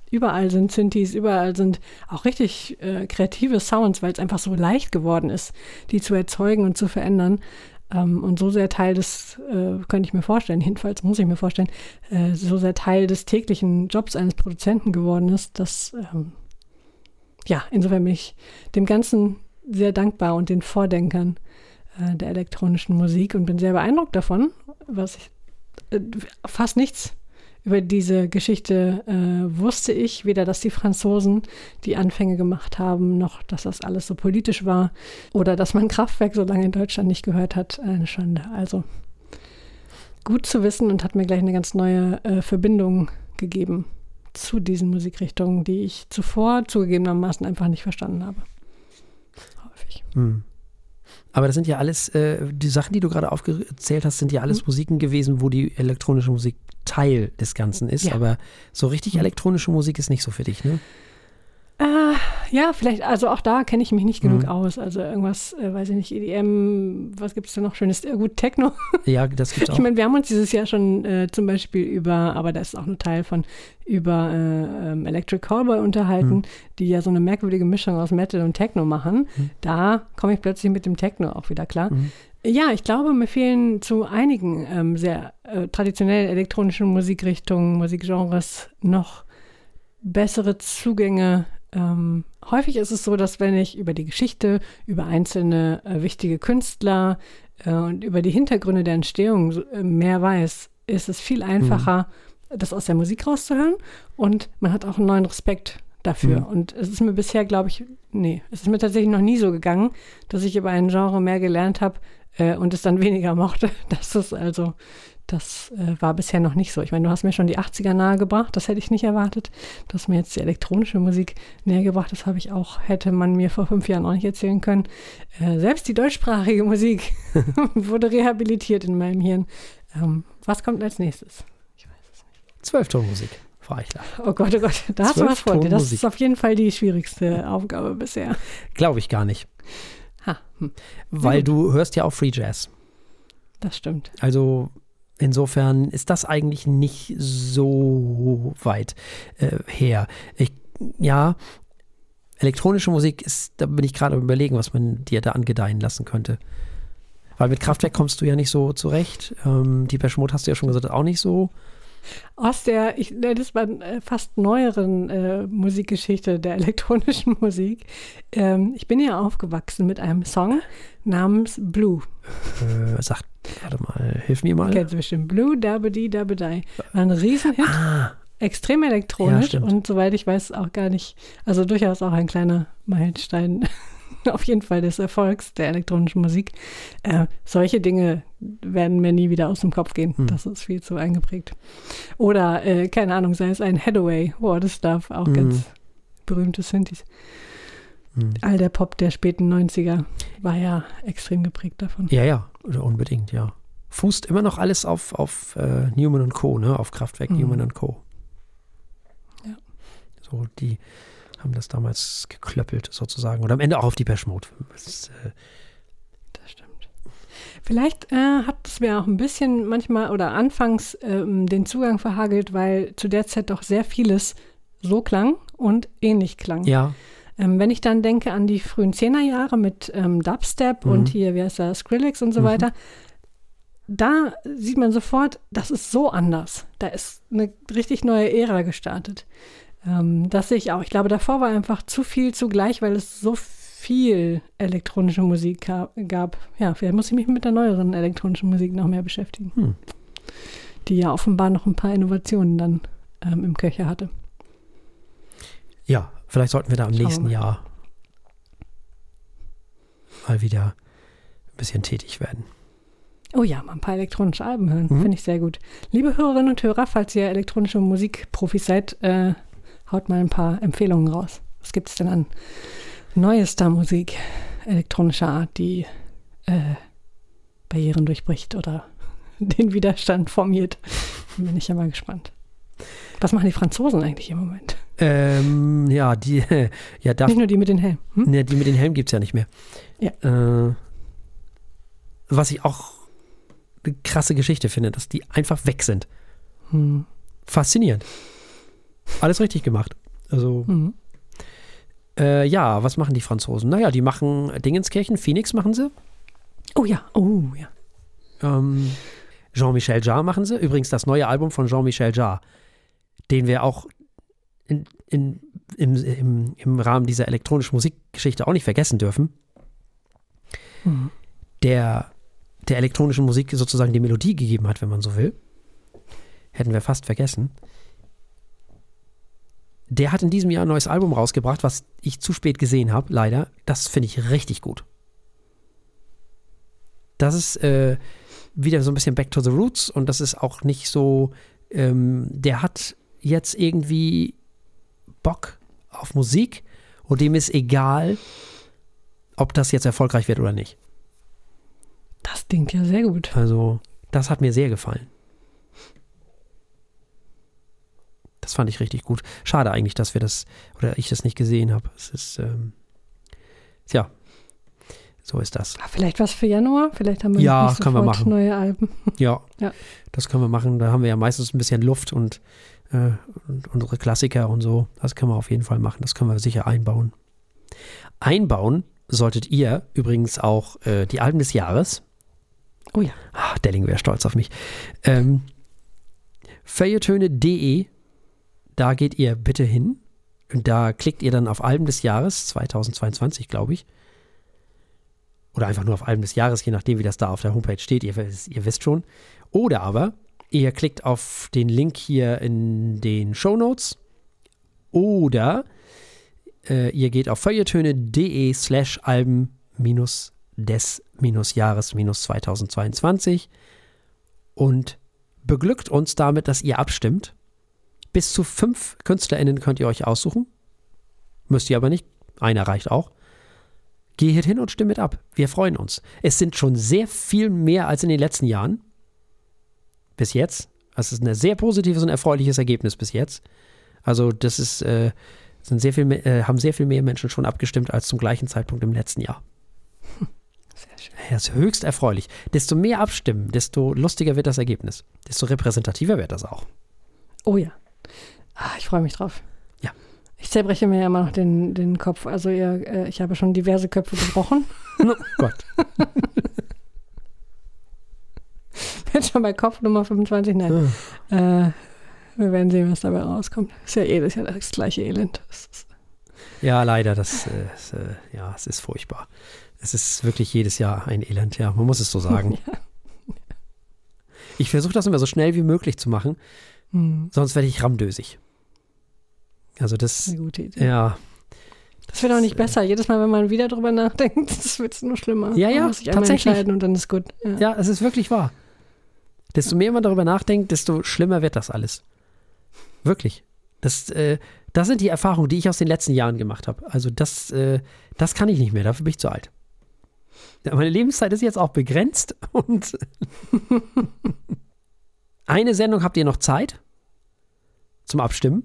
überall sind Synthes, überall sind auch richtig äh, kreative Sounds, weil es einfach so leicht geworden ist, die zu erzeugen und zu verändern ähm, und so sehr Teil des, äh, könnte ich mir vorstellen, *laughs* jedenfalls muss ich mir vorstellen, äh, so sehr Teil des täglichen Jobs eines Produzenten geworden ist, dass, ähm, ja, insofern bin ich dem Ganzen sehr dankbar und den Vordenkern äh, der elektronischen Musik und bin sehr beeindruckt davon, was ich, äh, fast nichts über diese Geschichte äh, wusste ich weder, dass die Franzosen die Anfänge gemacht haben, noch dass das alles so politisch war oder dass man Kraftwerk so lange in Deutschland nicht gehört hat. Eine Schande. Also gut zu wissen und hat mir gleich eine ganz neue äh, Verbindung gegeben zu diesen Musikrichtungen, die ich zuvor zugegebenermaßen einfach nicht verstanden habe. Häufig. Hm. Aber das sind ja alles, äh, die Sachen, die du gerade aufgezählt hast, sind ja alles mhm. Musiken gewesen, wo die elektronische Musik Teil des Ganzen ist. Ja. Aber so richtig mhm. elektronische Musik ist nicht so für dich, ne? Äh, ja, vielleicht, also auch da kenne ich mich nicht genug mhm. aus. Also irgendwas, äh, weiß ich nicht, EDM, was gibt es da noch Schönes? Äh, gut, Techno. Ja, das gibt's *laughs* auch. Ich meine, wir haben uns dieses Jahr schon äh, zum Beispiel über, aber das ist auch nur Teil von, über äh, ähm, Electric Callboy unterhalten, mhm. die ja so eine merkwürdige Mischung aus Metal und Techno machen. Mhm. Da komme ich plötzlich mit dem Techno auch wieder klar. Mhm. Ja, ich glaube, mir fehlen zu einigen ähm, sehr äh, traditionell elektronischen Musikrichtungen, Musikgenres noch bessere Zugänge ähm, häufig ist es so, dass wenn ich über die Geschichte, über einzelne äh, wichtige Künstler äh, und über die Hintergründe der Entstehung äh, mehr weiß, ist es viel einfacher, mhm. das aus der Musik rauszuhören und man hat auch einen neuen Respekt dafür. Mhm. Und es ist mir bisher, glaube ich, nee, es ist mir tatsächlich noch nie so gegangen, dass ich über ein Genre mehr gelernt habe äh, und es dann *laughs* weniger mochte. Das ist also das äh, war bisher noch nicht so. Ich meine, du hast mir schon die 80er nahegebracht, das hätte ich nicht erwartet. Du hast mir jetzt die elektronische Musik nähergebracht, das habe ich auch, hätte man mir vor fünf Jahren auch nicht erzählen können. Äh, selbst die deutschsprachige Musik *laughs* wurde rehabilitiert in meinem Hirn. Ähm, was kommt als nächstes? Ich weiß es nicht. Zwölftonmusik. Frau Eichler. Oh Gott, oh Gott, da hast du was vor dir. Das ist auf jeden Fall die schwierigste Aufgabe bisher. Glaube ich gar nicht. Ha. Hm. Weil du hörst ja auch Free Jazz. Das stimmt. Also Insofern ist das eigentlich nicht so weit äh, her. Ich, ja, elektronische Musik ist, da bin ich gerade überlegen, was man dir da angedeihen lassen könnte. Weil mit Kraftwerk kommst du ja nicht so zurecht. Ähm, die Mode hast du ja schon gesagt, auch nicht so aus der, ich nenne es mal äh, fast neueren äh, Musikgeschichte der *laughs* elektronischen Musik. Ähm, ich bin ja aufgewachsen mit einem Song namens Blue. Äh, sagt, warte mal, hilf mir mal. Kennst du bestimmt Blue, Dabedi, Dabedei. War ein Riesenhit. Ah. Extrem elektronisch ja, und soweit ich weiß auch gar nicht, also durchaus auch ein kleiner Meilenstein *laughs* auf jeden Fall des Erfolgs der elektronischen Musik. Äh, solche Dinge werden mir nie wieder aus dem Kopf gehen. Hm. Das ist viel zu eingeprägt. Oder, äh, keine Ahnung, sei es ein Hathaway, What is Stuff, auch hm. ganz berühmte Synthes. Hm. All der Pop der späten 90er war ja extrem geprägt davon. Ja, ja, unbedingt, ja. Fußt immer noch alles auf, auf äh, Newman und Co., ne? Auf Kraftwerk mhm. Newman und Co. Ja. So die haben das damals geklöppelt sozusagen. Und am Ende auch auf die Mode. Das, äh, das stimmt. Vielleicht äh, hat es mir auch ein bisschen manchmal oder anfangs ähm, den Zugang verhagelt, weil zu der Zeit doch sehr vieles so klang und ähnlich klang. Ja. Ähm, wenn ich dann denke an die frühen Zehnerjahre mit ähm, Dubstep mhm. und hier, wie heißt das, Skrillex und so mhm. weiter, da sieht man sofort, das ist so anders. Da ist eine richtig neue Ära gestartet. Ähm, das sehe ich auch. Ich glaube, davor war einfach zu viel zugleich, weil es so viel elektronische Musik gab. Ja, vielleicht muss ich mich mit der neueren elektronischen Musik noch mehr beschäftigen. Hm. Die ja offenbar noch ein paar Innovationen dann ähm, im Köcher hatte. Ja, vielleicht sollten wir da im Schauen nächsten Jahr mal wieder ein bisschen tätig werden. Oh ja, mal ein paar elektronische Alben hören. Mhm. Finde ich sehr gut. Liebe Hörerinnen und Hörer, falls ihr elektronische Musikprofis seid, äh, haut mal ein paar Empfehlungen raus. Was gibt es denn an neuester Musik elektronischer Art, die äh, Barrieren durchbricht oder *laughs* den Widerstand formiert? Bin ich ja mal gespannt. Was machen die Franzosen eigentlich im Moment? Ähm, ja, die, *laughs* ja, darf, Nicht nur die mit den Helmen. Hm? Ne, die mit den Helmen gibt es ja nicht mehr. Ja. Äh, was ich auch eine krasse Geschichte finde, dass die einfach weg sind. Hm. Faszinierend. Alles richtig gemacht. Also, mhm. äh, ja, was machen die Franzosen? Naja, die machen Dingenskirchen, Phoenix machen sie. Oh ja, oh ja. Ähm, Jean-Michel Jarre machen sie. Übrigens das neue Album von Jean-Michel Jarre, den wir auch in, in, im, im, im Rahmen dieser elektronischen Musikgeschichte auch nicht vergessen dürfen. Mhm. Der der elektronischen Musik sozusagen die Melodie gegeben hat, wenn man so will. hätten wir fast vergessen. Der hat in diesem Jahr ein neues Album rausgebracht, was ich zu spät gesehen habe, leider. Das finde ich richtig gut. Das ist äh, wieder so ein bisschen Back to the Roots und das ist auch nicht so, ähm, der hat jetzt irgendwie Bock auf Musik und dem ist egal, ob das jetzt erfolgreich wird oder nicht. Das klingt ja sehr gut. Also, das hat mir sehr gefallen. Das fand ich richtig gut. Schade eigentlich, dass wir das oder ich das nicht gesehen habe. Es ist, ähm, tja, so ist das. Ah, Vielleicht was für Januar? Vielleicht haben wir Ja, nicht können wir machen. neue Alben. Ja, Ja. das können wir machen. Da haben wir ja meistens ein bisschen Luft und, äh, und unsere Klassiker und so. Das können wir auf jeden Fall machen. Das können wir sicher einbauen. Einbauen solltet ihr übrigens auch äh, die Alben des Oh ja. Ah, Delling wäre stolz auf mich. Ähm, Feuilletöne.de, da geht ihr bitte hin. Und da klickt ihr dann auf Alben des Jahres 2022, glaube ich. Oder einfach nur auf Alben des Jahres, je nachdem, wie das da auf der Homepage steht. Ihr, ihr wisst schon. Oder aber ihr klickt auf den Link hier in den Show Notes. Oder äh, ihr geht auf feuilletöne.de slash Alben minus des minus Jahres minus 2022 und beglückt uns damit, dass ihr abstimmt. Bis zu fünf KünstlerInnen könnt ihr euch aussuchen. Müsst ihr aber nicht. Einer reicht auch. Geht hin und stimmt mit ab. Wir freuen uns. Es sind schon sehr viel mehr als in den letzten Jahren. Bis jetzt. Es ist ein sehr positives und erfreuliches Ergebnis bis jetzt. Also, das ist, äh, sind sehr viel, mehr- äh, haben sehr viel mehr Menschen schon abgestimmt als zum gleichen Zeitpunkt im letzten Jahr. *laughs* Sehr schön. Ja, ist höchst erfreulich. Desto mehr abstimmen, desto lustiger wird das Ergebnis. Desto repräsentativer wird das auch. Oh ja. Ah, ich freue mich drauf. Ja. Ich zerbreche mir ja immer noch den, den Kopf. Also ihr, äh, ich habe schon diverse Köpfe gebrochen. *laughs* Oh Gott. *laughs* Bin schon bei Kopf Nummer 25. Nein. Äh, wir werden sehen, was dabei rauskommt. Ist ja jedes Jahr das gleiche Elend. Das ist, Ja, leider, das, äh, ist, äh, ja, es ist furchtbar. Es ist wirklich jedes Jahr ein Elend, ja, man muss es so sagen. *laughs* ja. Ich versuche das immer so schnell wie möglich zu machen, Hm, sonst werde ich ramdösig. Also das, eine gute Idee. ja, Das wird auch nicht äh, besser. Jedes Mal, wenn man wieder drüber nachdenkt, *laughs* das wird es nur schlimmer. Ja, ja, Man muss sich tatsächlich. entscheiden und dann ist gut. Ja. ja, es ist wirklich wahr. Desto mehr man darüber nachdenkt, desto schlimmer wird das alles. Wirklich. Das, äh, das sind die Erfahrungen, die ich aus den letzten Jahren gemacht habe. Also das, äh, das kann ich nicht mehr, dafür bin ich zu alt. Ja, Meine Lebenszeit ist jetzt auch begrenzt *laughs* und *laughs* eine Sendung habt ihr noch Zeit zum Abstimmen.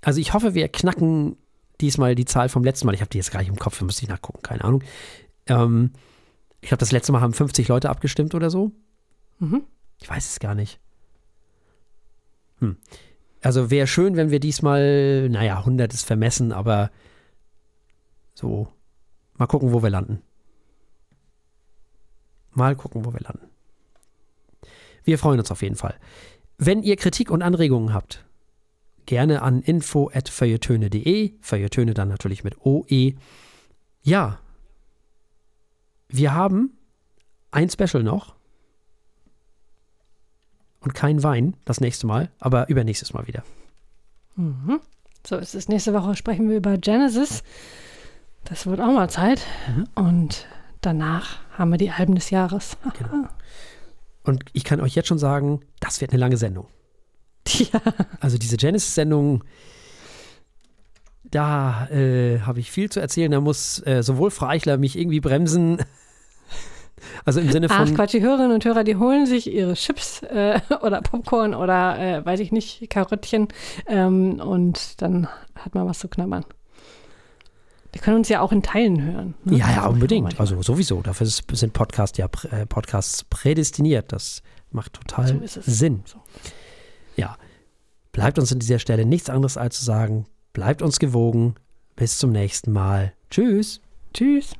Also ich hoffe, wir knacken diesmal die Zahl vom letzten Mal. Ich habe die jetzt gar nicht im Kopf, da müsste ich nachgucken, keine Ahnung. Ähm, ich glaube, das letzte Mal haben 50 Leute abgestimmt oder so. Mhm. Ich weiß es gar nicht. Hm. Also wäre schön, wenn wir diesmal, naja, 100 ist vermessen, aber so, mal gucken, wo wir landen. Mal gucken, wo wir landen. Wir freuen uns auf jeden Fall. Wenn ihr Kritik und Anregungen habt, gerne an info.feuilletöne.de, Feuilletöne dann natürlich mit OE. Ja, wir haben ein Special noch und kein Wein das nächste Mal, aber übernächstes Mal wieder. Mhm. So ist es. Nächste Woche sprechen wir über Genesis. Das wird auch mal Zeit. Mhm. Und danach haben wir die Alben des Jahres. Genau. *laughs* Und ich kann euch jetzt schon sagen, das wird eine lange Sendung. *laughs* Ja. Also diese Genesis-Sendung, da äh, habe ich viel zu erzählen. Da muss äh, sowohl Frau Eichler mich irgendwie bremsen, *laughs* also im Sinne Ach von, Quatsch, die Hörerinnen und Hörer, die holen sich ihre Chips äh, *laughs* oder Popcorn oder äh, weiß ich nicht, Karottchen ähm, und dann hat man was zu knabbern. Wir können uns ja auch in Teilen hören. ne? ja, ja, Also, unbedingt. Also sowieso. Dafür sind Podcasts ja äh, Podcasts prädestiniert. Das macht total So. Sinn. So. Ja. Bleibt uns an dieser Stelle nichts anderes als zu sagen, bleibt uns gewogen. Bis zum nächsten Mal. Tschüss. Tschüss.